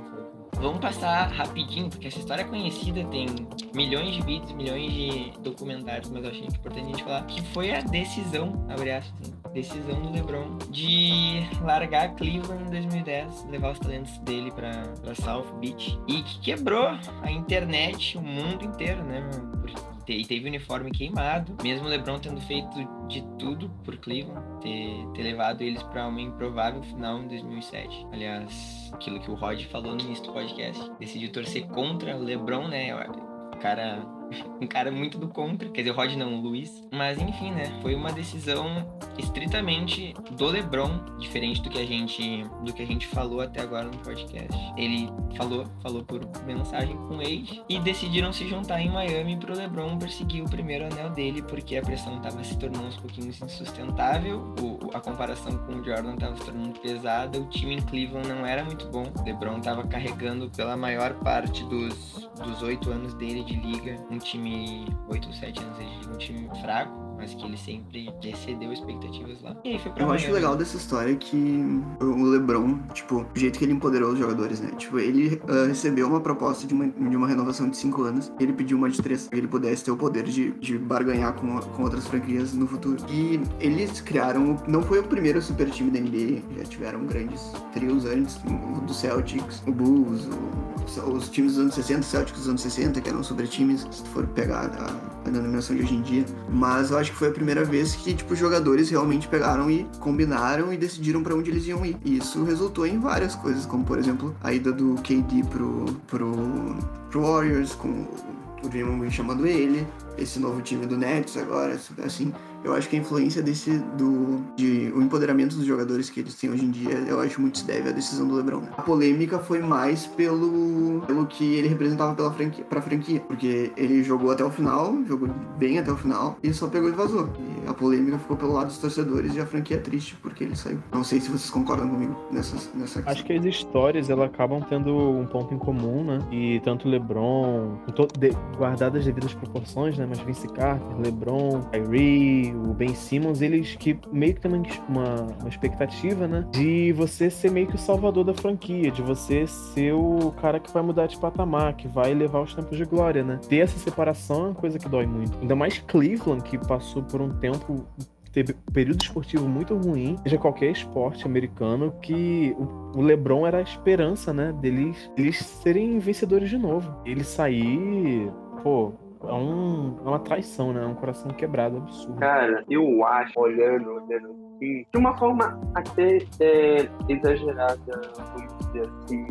Vamos passar rapidinho, porque essa história é conhecida, tem milhões de vídeos, milhões de documentários, mas eu achei importante a gente falar que foi a decisão, abre aspas, decisão do LeBron de largar Cleveland em 2010, levar os talentos dele para South Beach e que quebrou a internet, o mundo inteiro, né? E teve uniforme queimado, mesmo o LeBron tendo feito de tudo por Cleveland, ter, ter levado eles para uma improvável final em 2007. Aliás, aquilo que o Rod falou no início do podcast, decidiu torcer contra o LeBron, né? O cara um cara muito do contra. Quer dizer, o Rod não, o Luiz. Mas enfim, né? Foi uma decisão estritamente do LeBron, diferente do que a gente do que a gente falou até agora no podcast. Ele falou, falou por mensagem com o Wade e decidiram se juntar em Miami pro LeBron perseguir o primeiro anel dele, porque a pressão estava se tornando uns pouquinhos insustentável. O, a comparação com o Jordan estava se tornando pesada. O time em Cleveland não era muito bom. O LeBron estava carregando pela maior parte dos dos oito anos dele de liga um time, 8 ou 7 anos de um time fraco, mas que ele sempre excedeu expectativas lá. E aí foi pra Eu acho legal dessa história que o LeBron, tipo, o jeito que ele empoderou os jogadores, né? Tipo, ele uh, recebeu uma proposta de uma, de uma renovação de 5 anos, ele pediu uma de 3, que ele pudesse ter o poder de, de barganhar com, com outras franquias no futuro. E eles criaram, não foi o primeiro super time da NBA, já tiveram grandes trios antes, o do Celtics, o Bulls, o, os times dos anos 60, o Celtics dos anos 60, que eram super times, se tu for pegar a, a denominação de hoje em dia. Mas eu acho que foi a primeira vez que, tipo, jogadores realmente pegaram e combinaram e decidiram para onde eles iam ir. E isso resultou em várias coisas, como, por exemplo, a ida do KD pro, pro, pro Warriors, com o Draymond chamando ele, esse novo time do Nets agora, assim, eu acho que a influência desse do de o empoderamento dos jogadores que eles têm hoje em dia, eu acho muito se deve à decisão do LeBron. A polêmica foi mais pelo pelo que ele representava pela franquia, pra franquia, porque ele jogou até o final, jogou bem até o final e só pegou e vazou. E a polêmica ficou pelo lado dos torcedores e a franquia é triste porque ele saiu. Não sei se vocês concordam comigo nessa nessa questão. Acho que as histórias elas acabam tendo um ponto em comum, né? E tanto LeBron, guardadas as devidas proporções, né? Mas Vince Carter, LeBron, Kyrie, o Ben Simmons, eles que meio que tem uma, uma expectativa, né? De você ser meio que o salvador da franquia, de você ser o cara que vai mudar de patamar, que vai levar os tempos de glória, né? Ter essa separação é uma coisa que dói muito. Ainda mais Cleveland, que passou por um tempo teve um período esportivo muito ruim, seja qualquer esporte americano, que o, LeBron era a esperança, né, deles, deles serem vencedores de novo. Ele sair, pô, é, um, é uma traição, né? É um coração quebrado absurdo. Cara, eu acho, olhando, olhando assim, de uma forma até é, exagerada, vamos dizer assim,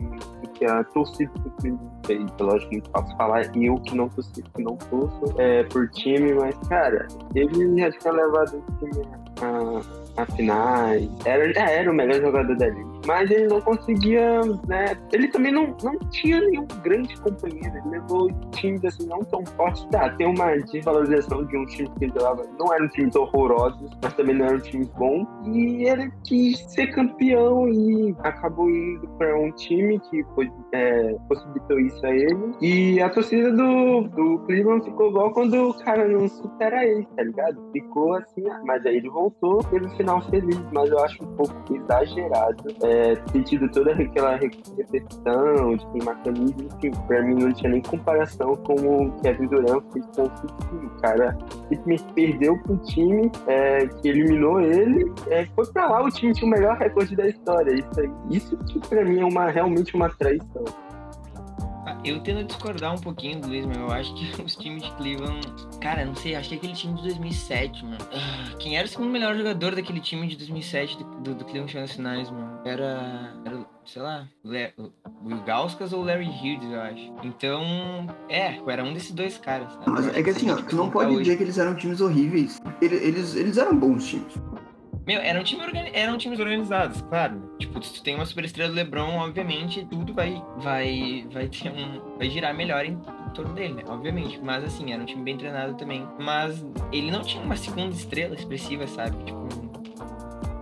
que a torcida do Cleveland fez. Lógico que não posso falar eu que não torci, que não torço é, por time, mas, cara, ele já tinha levado o time a, a finais. Era, era o melhor jogador da liga mas ele não conseguia, né? Ele também não, não tinha nenhum grande companheiro, ele levou times assim não tão fortes. Tá, tem uma desvalorização de um time que ele jogava, não eram times horrorosos, mas também não eram times bons, e ele quis ser campeão e acabou indo para um time que foi, é, possibilitou isso a ele. E a torcida do, do Cleveland ficou igual quando o cara não supera ele, tá ligado? Ficou assim, mas aí ele voltou, teve um final feliz, mas eu acho um pouco exagerado. É, é, ter tido toda aquela repetição de queimar camisa, enfim, pra mim não tinha nem comparação com o Kevin Durant fez com o time. Cara simplesmente perdeu pro time é, que eliminou ele, é, foi pra lá, o time tinha o melhor recorde da história. Isso, aí, isso que pra mim é uma, realmente uma traição. Eu tendo a discordar um pouquinho do Luiz, mas eu acho que os times de Cleveland. Cara, não sei, acho que aquele time de 2007, mano. Ah, quem era o segundo melhor jogador daquele time de 2007 do, do, do Cleveland Nacionais, mano? Era. Era, sei lá, o Gauskas ou o Larry Hughes, eu acho. Então, é, era um desses dois caras. Sabe? Mas é que assim, ó, tu não pode dizer que eles eram times horríveis. Eles, eles, eles eram bons times. Meu, eram, time organi eram times organizados, claro. Tipo, se tu tem uma superestrela do LeBron, obviamente, tudo vai, vai, vai ter um. Vai girar melhor em, torno dele, né? Obviamente. Mas assim, era um time bem treinado também. Mas ele não tinha uma segunda estrela expressiva, sabe? Tipo,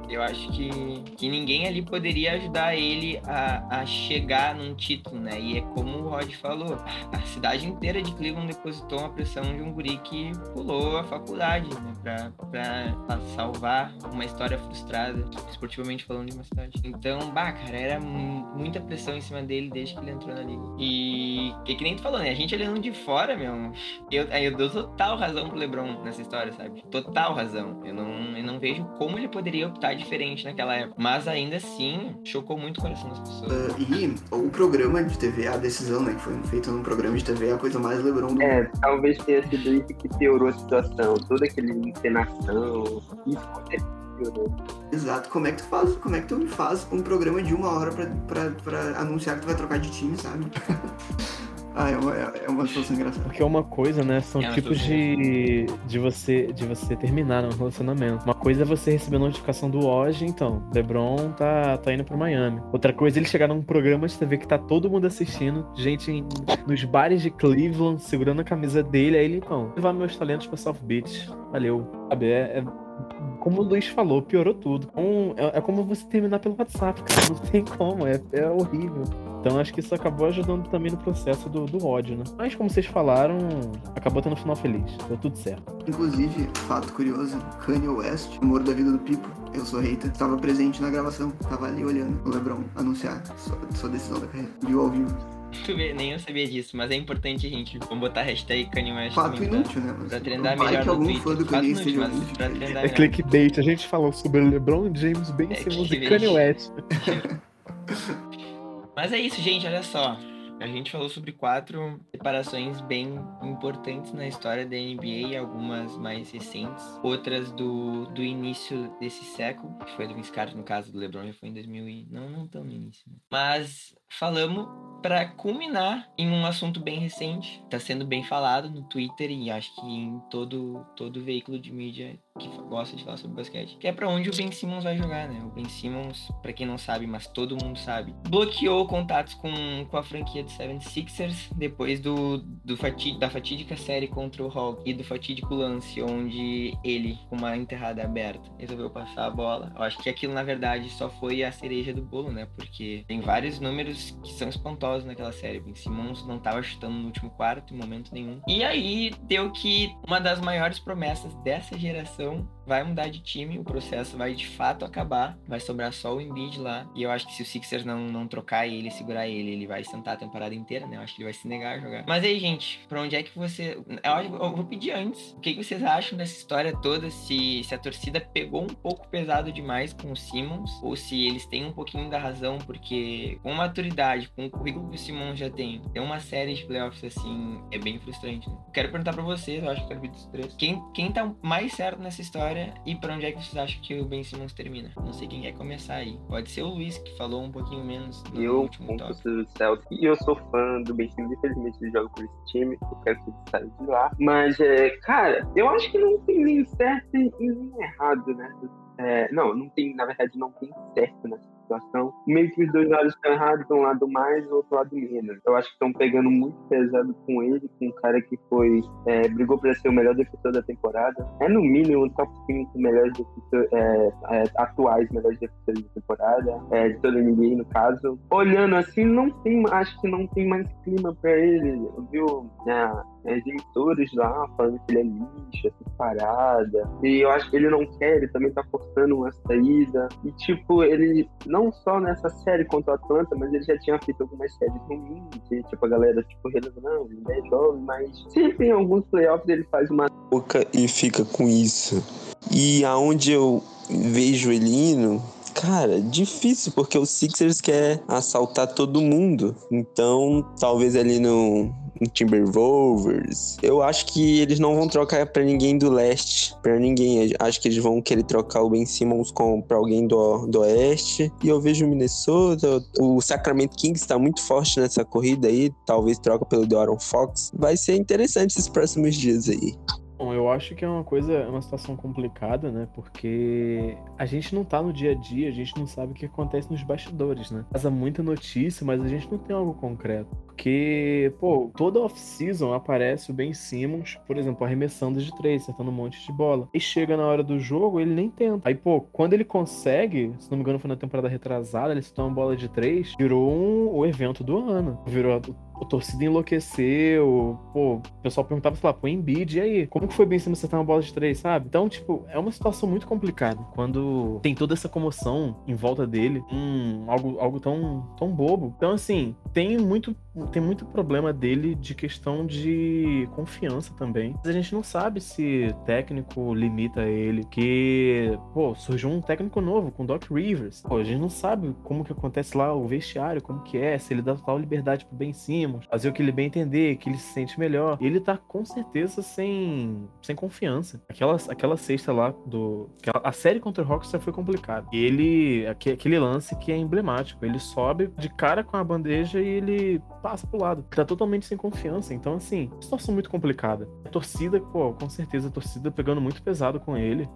eu acho que, que ninguém ali poderia ajudar ele a, a chegar num título, né? E é como o Rod falou, a cidade inteira de Cleveland depositou uma pressão de um guri que pulou a faculdade, né? Pra, pra, pra salvar uma história frustrada, esportivamente falando de uma cidade. Então, bah, cara, era muita pressão em cima dele desde que ele entrou na liga. E, e que nem tu falou, né? A gente olhando de fora, meu, eu, eu dou total razão pro LeBron nessa história, sabe? Total razão. Eu não, eu não vejo como ele poderia optar diferente naquela época. Mas ainda assim, chocou muito o coração das pessoas. Uh, e o programa de TV, a decisão, né, que foi feita num programa de TV, é a coisa mais Lebron do É, talvez tenha sido isso que piorou a situação. Toda aquela encenação, isso piorou. Exato. Como é que tu faz? Como é que tu faz um programa de uma hora pra, pra, pra anunciar que tu vai trocar de time, sabe? Ah, é uma, é uma situação engraçada. Porque é uma coisa, né? São é tipos de, de, você, de você terminar um relacionamento. Uma coisa é você receber a notificação do hoje, então, LeBron tá, tá indo pro Miami. Outra coisa é ele chegar num programa de TV que tá todo mundo assistindo, gente em, nos bares de Cleveland segurando a camisa dele, aí ele, então, levar meus talentos pra South Beach. Valeu. Sabe, é, é como o Luiz falou, piorou tudo. Um, é, é, como você terminar pelo WhatsApp, cara. Não tem como, é, é horrível. Então acho que isso acabou ajudando também no processo do, do ódio, né? Mas como vocês falaram, acabou tendo um final feliz. Deu tudo certo. Inclusive, fato curioso, Kanye West, amor da vida do Pipo, eu sou hater, estava presente na gravação. Tava ali olhando o Lebron anunciar sua, sua decisão da carreira. Viu ao vivo. Tu vê, nem eu sabia disso, mas é importante a gente. Vamos botar a hashtag Kanye West. Fato também, inútil, tá? né? Mas pra trendar melhor no Twitter. Fã do Kanye inútil, mas pra trendar É clickbait, a gente falou sobre LeBron James, Ben Simmons é e Kanye West. Mas é isso, gente, olha só. A gente falou sobre quatro separações bem importantes na história da NBA, algumas mais recentes, outras do, do início desse século, que foi do Vince Carter, no caso do LeBron, já foi em 2000 e... não, não tão no início. Né? Mas falamos para culminar em um assunto bem recente, está sendo bem falado no Twitter e acho que em todo todo veículo de mídia que gosta de falar sobre basquete, que é para onde o Ben Simmons vai jogar, né? O Ben Simmons, para quem não sabe, mas todo mundo sabe, bloqueou contatos com, com a franquia do 76ers depois do, do fatí da fatídica série contra o Hawks e do fatídico lance onde ele, com uma enterrada aberta, resolveu passar a bola. Eu acho que aquilo, na verdade, só foi a cereja do bolo, né? Porque tem vários números que são espantosos naquela série. Ben Simmons não tava chutando no último quarto em momento nenhum. E aí deu que uma das maiores promessas dessa geração vai mudar de time, o processo vai de fato acabar, vai sobrar só o Embiid lá. E eu acho que se o Sixers não, não trocar ele, segurar ele, ele vai sentar a temporada inteira, né? Eu acho que ele vai se negar a jogar. Mas aí, gente, pra onde é que você. Eu, vou pedir antes. O que, vocês acham dessa história toda? Se, se a torcida pegou um pouco pesado demais com o Simmons, ou se eles têm um pouquinho da razão, porque com maturidade, com o currículo que o Simmons já tem, ter uma série de playoffs assim é bem frustrante. Né? Quero perguntar pra vocês, eu acho que quero ver dos três. Quem, quem tá mais certo nessa história? e para onde é que vocês acham que o Ben Simmons termina? Não sei quem quer começar aí. Pode ser o Luiz, que falou um pouquinho menos no eu, último do Celtic, e eu sou fã do Ben Simmons, infelizmente ele joga por esse time, eu quero que ele saia de lá. Mas, é, cara, eu acho que não tem nem certo e nem errado, né? É, não, não tem, na verdade, não tem certo nessa situação. Meio que os dois lados estão errados, um lado mais outro lado menos. Eu acho que estão pegando muito pesado com ele, com um cara que foi. É, brigou para ser o melhor defensor da temporada. É no mínimo um top 5 melhores defensores, é, é, atuais melhores defensores da temporada, é, de toda a NBA, no caso. Olhando assim, não tem, acho que não tem mais clima para ele, viu? É, as emissoras lá falando que ele é lixo, essa parada. E eu acho que ele não quer, ele também tá forçando uma saída. E, tipo, ele, não só nessa série contra o Atlanta, mas ele já tinha feito algumas séries ruins, que, tipo, a galera, tipo, relevando, ele é jovem, mas sempre em alguns playoffs ele faz uma boca e fica com isso. E aonde eu vejo ele indo, Cara, difícil, porque o Sixers quer assaltar todo mundo. Então, talvez ali no Timberwolves. Eu acho que eles não vão trocar para ninguém do leste, para ninguém. Acho que eles vão querer trocar o Ben Simmons com para alguém do, do oeste. E eu vejo o Minnesota, o Sacramento Kings está muito forte nessa corrida aí, talvez troca pelo De'Aaron Fox. Vai ser interessante esses próximos dias aí. Bom, eu acho que é uma coisa, é uma situação complicada, né? Porque a gente não tá no dia a dia, a gente não sabe o que acontece nos bastidores, né? Passa muita notícia, mas a gente não tem algo concreto. Porque, pô, toda off-season aparece o Ben Simmons, por exemplo, arremessando de três, acertando um monte de bola. E chega na hora do jogo, ele nem tenta. Aí, pô, quando ele consegue, se não me engano foi na temporada retrasada, ele se toma uma bola de três, virou um, o evento do ano. Virou a torcida enlouqueceu, pô, o pessoal perguntava, sei lá, pô, Embiid, e aí? Como que foi bem Simmons acertar uma bola de três, sabe? Então, tipo, é uma situação muito complicada. Quando tem toda essa comoção em volta dele, hum, algo, algo tão, tão bobo. Então, assim, tem muito tem muito problema dele de questão de confiança também. A gente não sabe se técnico limita ele, que, pô, surgiu um técnico novo com Doc Rivers. Pô, a gente não sabe como que acontece lá o vestiário, como que é, se ele dá total liberdade pro Ben Simmons, fazer o que ele bem entender, que ele se sente melhor. Ele tá com certeza sem, sem confiança. Aquela, aquela sexta lá do. Aquela, a série contra o Rockstar foi complicada. Ele. Aquele lance que é emblemático. Ele sobe de cara com a bandeja e ele passa pro lado. Tá totalmente sem confiança. Então, assim, situação muito complicada. A torcida, pô, com certeza a torcida pegando muito pesado com ele.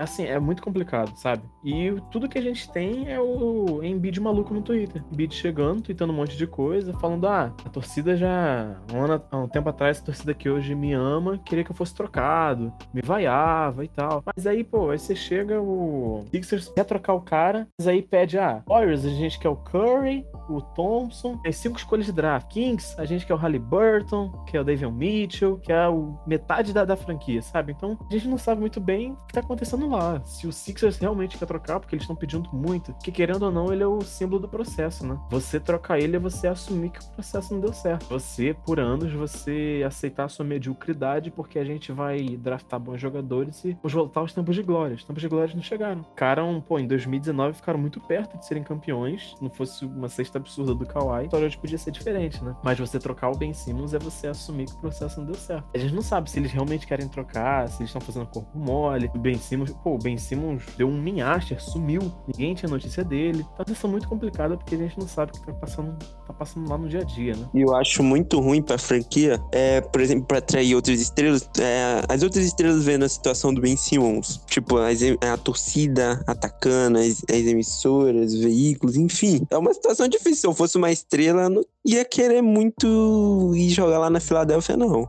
Assim, é muito complicado, sabe? E tudo que a gente tem é o Embiid maluco no Twitter. Embiid chegando, tweetando um monte de coisa, falando: ah, a torcida já. Um, ano, um tempo atrás, a torcida que hoje me ama queria que eu fosse trocado, me vaiava e tal. Mas aí, pô, aí você chega, o Sixers quer trocar o cara, mas aí pede: ah, Warriors, a gente quer o Curry, o Thompson, tem cinco escolhas de draft. Kings, a gente quer o Halliburton, que é o David Mitchell, que é o metade da, da franquia, sabe? Então a gente não sabe muito bem o que tá acontecendo lá. Se o Sixers realmente quer trocar, porque eles estão pedindo muito, que querendo ou não, ele é o símbolo do processo, né? Você trocar ele é você assumir que o processo não deu certo. Você, por anos, você aceitar a sua mediocridade porque a gente vai draftar bons jogadores e voltar aos tempos de glória. Os tempos de glória não chegaram. Ficaram, pô, em 2019 ficaram muito perto de serem campeões. Se não fosse uma sexta absurda do Kawhi, a história podia ser diferente, né? Mas você trocar o Ben Simmons é você assumir que o processo não deu certo. A gente não sabe se eles realmente querem trocar, se eles estão fazendo corpo mole. O Ben Simmons, pô, o Ben Simmons deu um minhaster, sumiu. Ninguém tinha notícia dele. Tá uma muito complicada porque a gente não sabe o que tá passando, tá passando lá no dia a dia, né? E eu acho muito ruim pra franquia, é, por exemplo, pra atrair outras estrelas, é, as outras estrelas vendo a situação do Ben Simmons. Tipo, as, a torcida atacando, as, as emissoras, veículos, enfim. É uma situação difícil. Se eu fosse uma estrela, não ia querer muito ir jogar lá na Filadélfia, não.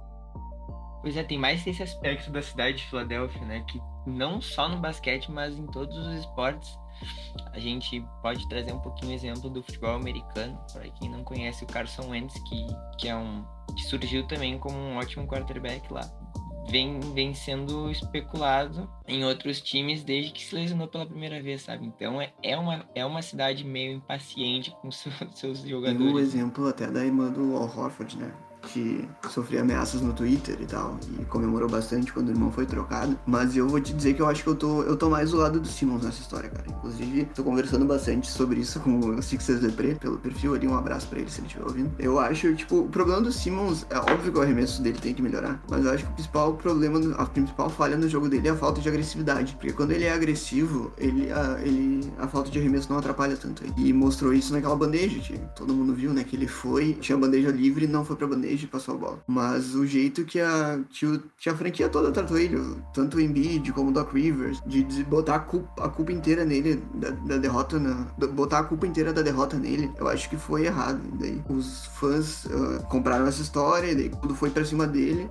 Pois é, tem mais esse aspecto da cidade de Filadélfia, né? Que não só no basquete, mas em todos os esportes a gente pode trazer um pouquinho o exemplo do futebol americano, para quem não conhece o Carson Wentz, que, que é um que surgiu também como um ótimo quarterback lá. Vem, vem sendo especulado em outros times desde que se lesionou pela primeira vez, sabe? Então é, é, uma, é uma cidade meio impaciente com seus, seus jogadores. E o exemplo até da irmã do Al Horford, né? Que sofria ameaças no Twitter e tal, e comemorou bastante quando o irmão foi trocado. Mas eu vou te dizer que eu acho que eu tô, eu tô mais do lado do Simmons nessa história, cara. Inclusive, tô conversando bastante sobre isso com o Sixers Depre pelo perfil ali. Um abraço pra ele se ele estiver ouvindo. Eu acho, tipo, o problema do Simmons é óbvio que o arremesso dele tem que melhorar, mas eu acho que o principal problema, a principal falha no jogo dele é a falta de agressividade. Porque quando ele é agressivo, ele, a, ele, a falta de arremesso não atrapalha tanto. E mostrou isso naquela bandeja, que todo mundo viu, né? Que ele foi, tinha bandeja livre, não foi pra bandeja passou a bola. Mas o jeito que a, que, o, que a franquia toda tratou ele, tanto o Embiid como o Doc Rivers, de, de botar a culpa, a culpa, inteira nele, da, da derrota, na, botar a culpa inteira da derrota nele, eu acho que foi errado. daí os fãs uh, compraram essa história, e daí tudo foi pra cima dele.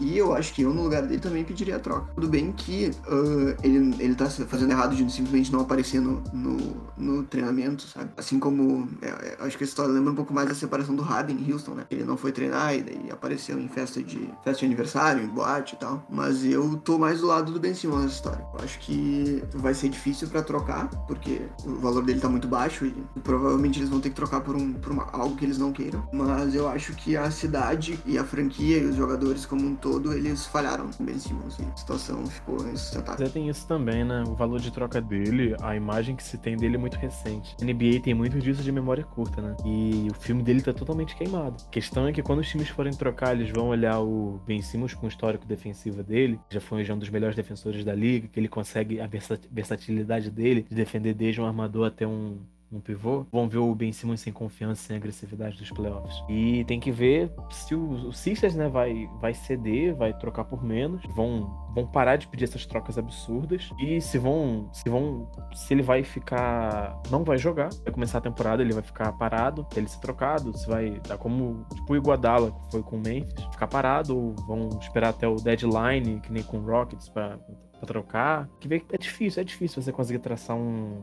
E eu acho que eu, no lugar dele, também pediria a troca. Tudo bem que uh, ele, ele tá fazendo errado de simplesmente não aparecer no, no, no treinamento, sabe? Assim como. É, é, acho que a história lembra um pouco mais da separação do Harden em Houston, né? Ele não foi e daí apareceu em festa de, festa de aniversário, em boate e tal. Mas eu tô mais do lado do Ben Simmons nessa história. Eu acho que vai ser difícil para trocar, porque o valor dele tá muito baixo e provavelmente eles vão ter que trocar por, um, por uma, algo que eles não queiram. Mas eu acho que a cidade e a franquia e os jogadores como um todo, eles falharam com Ben Simmons e a situação ficou insustentável. Tem isso também, né? O valor de troca dele, a imagem que se tem dele é muito recente. A NBA tem muito disso de memória curta, né? E o filme dele tá totalmente queimado. A questão é que quando os times forem trocar, eles vão olhar o Ben Simmons com o histórico defensivo dele, já foi um dos melhores defensores da liga, que ele consegue a versatilidade dele de defender desde um armador até um um pivô, vão ver o Ben Simmons sem confiança, sem agressividade dos playoffs. E tem que ver se o, o Sixers, né, vai, vai ceder, vai trocar por menos, vão vão parar de pedir essas trocas absurdas e se vão se vão se ele vai ficar não vai jogar, vai começar a temporada, ele vai ficar parado, ele ser trocado, se vai dar como tipo o Iguodala que foi com o Memphis, ficar parado ou vão esperar até o deadline, que nem com o Rockets para trocar. Que é difícil, é difícil você conseguir traçar um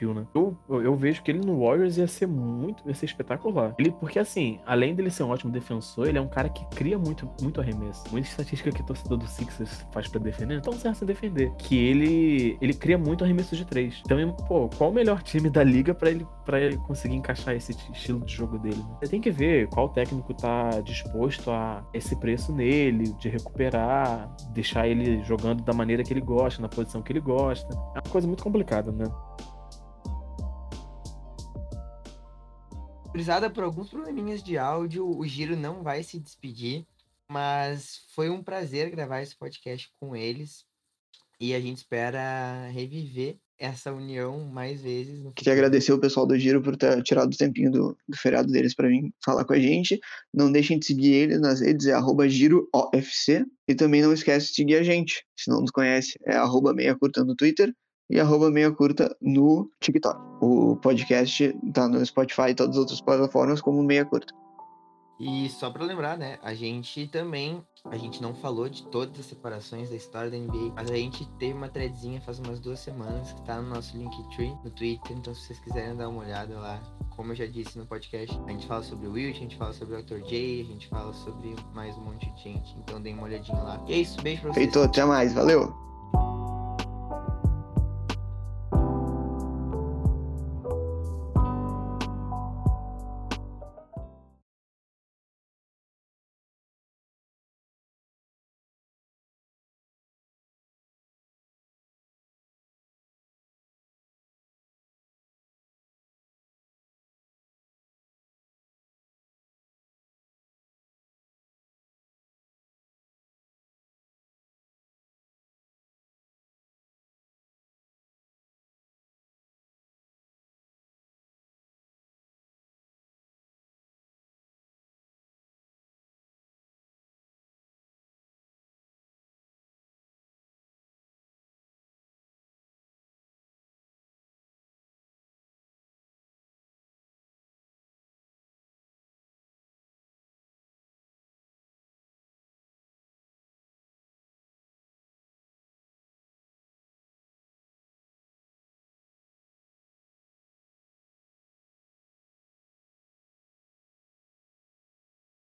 perfil, né? Eu, eu vejo que ele no Warriors ia ser muito, ia ser espetacular. Ele, porque assim, além dele ser um ótimo defensor, ele é um cara que cria muito, muito arremesso. Muita estatística que o torcedor do Sixers faz para defender, então serve defender. Que ele, ele cria muito arremesso de três. Então, pô, qual o melhor time da liga para ele, pra ele conseguir encaixar esse estilo de jogo dele? Né? Você tem que ver qual técnico tá disposto a esse preço nele, de recuperar, deixar ele jogando da maneira que ele gosta, na posição que ele gosta. É uma coisa muito complicada, né? Brisada por alguns probleminhas de áudio, o Giro não vai se despedir, mas foi um prazer gravar esse podcast com eles e a gente espera reviver essa união mais vezes. Queria agradecer o pessoal do Giro por ter tirado o tempinho do, do feriado deles para vir falar com a gente. Não deixem de seguir eles nas redes, é GiroOFC. E também não esquece de seguir a gente. Se não nos conhece, é meia curta no Twitter e arroba meia curta no TikTok. O podcast tá no Spotify e todas as outras plataformas como meia curta. E só para lembrar, né, a gente também, a gente não falou de todas as separações da história da NBA, mas a gente teve uma threadzinha faz umas duas semanas que tá no nosso Linktree, no Twitter, então se vocês quiserem dar uma olhada lá, como eu já disse no podcast, a gente fala sobre o Wilt, a gente fala sobre o Dr. J, a gente fala sobre mais um monte de gente, então dê uma olhadinha lá. E é isso, beijo pra vocês. Feito, até mais, valeu!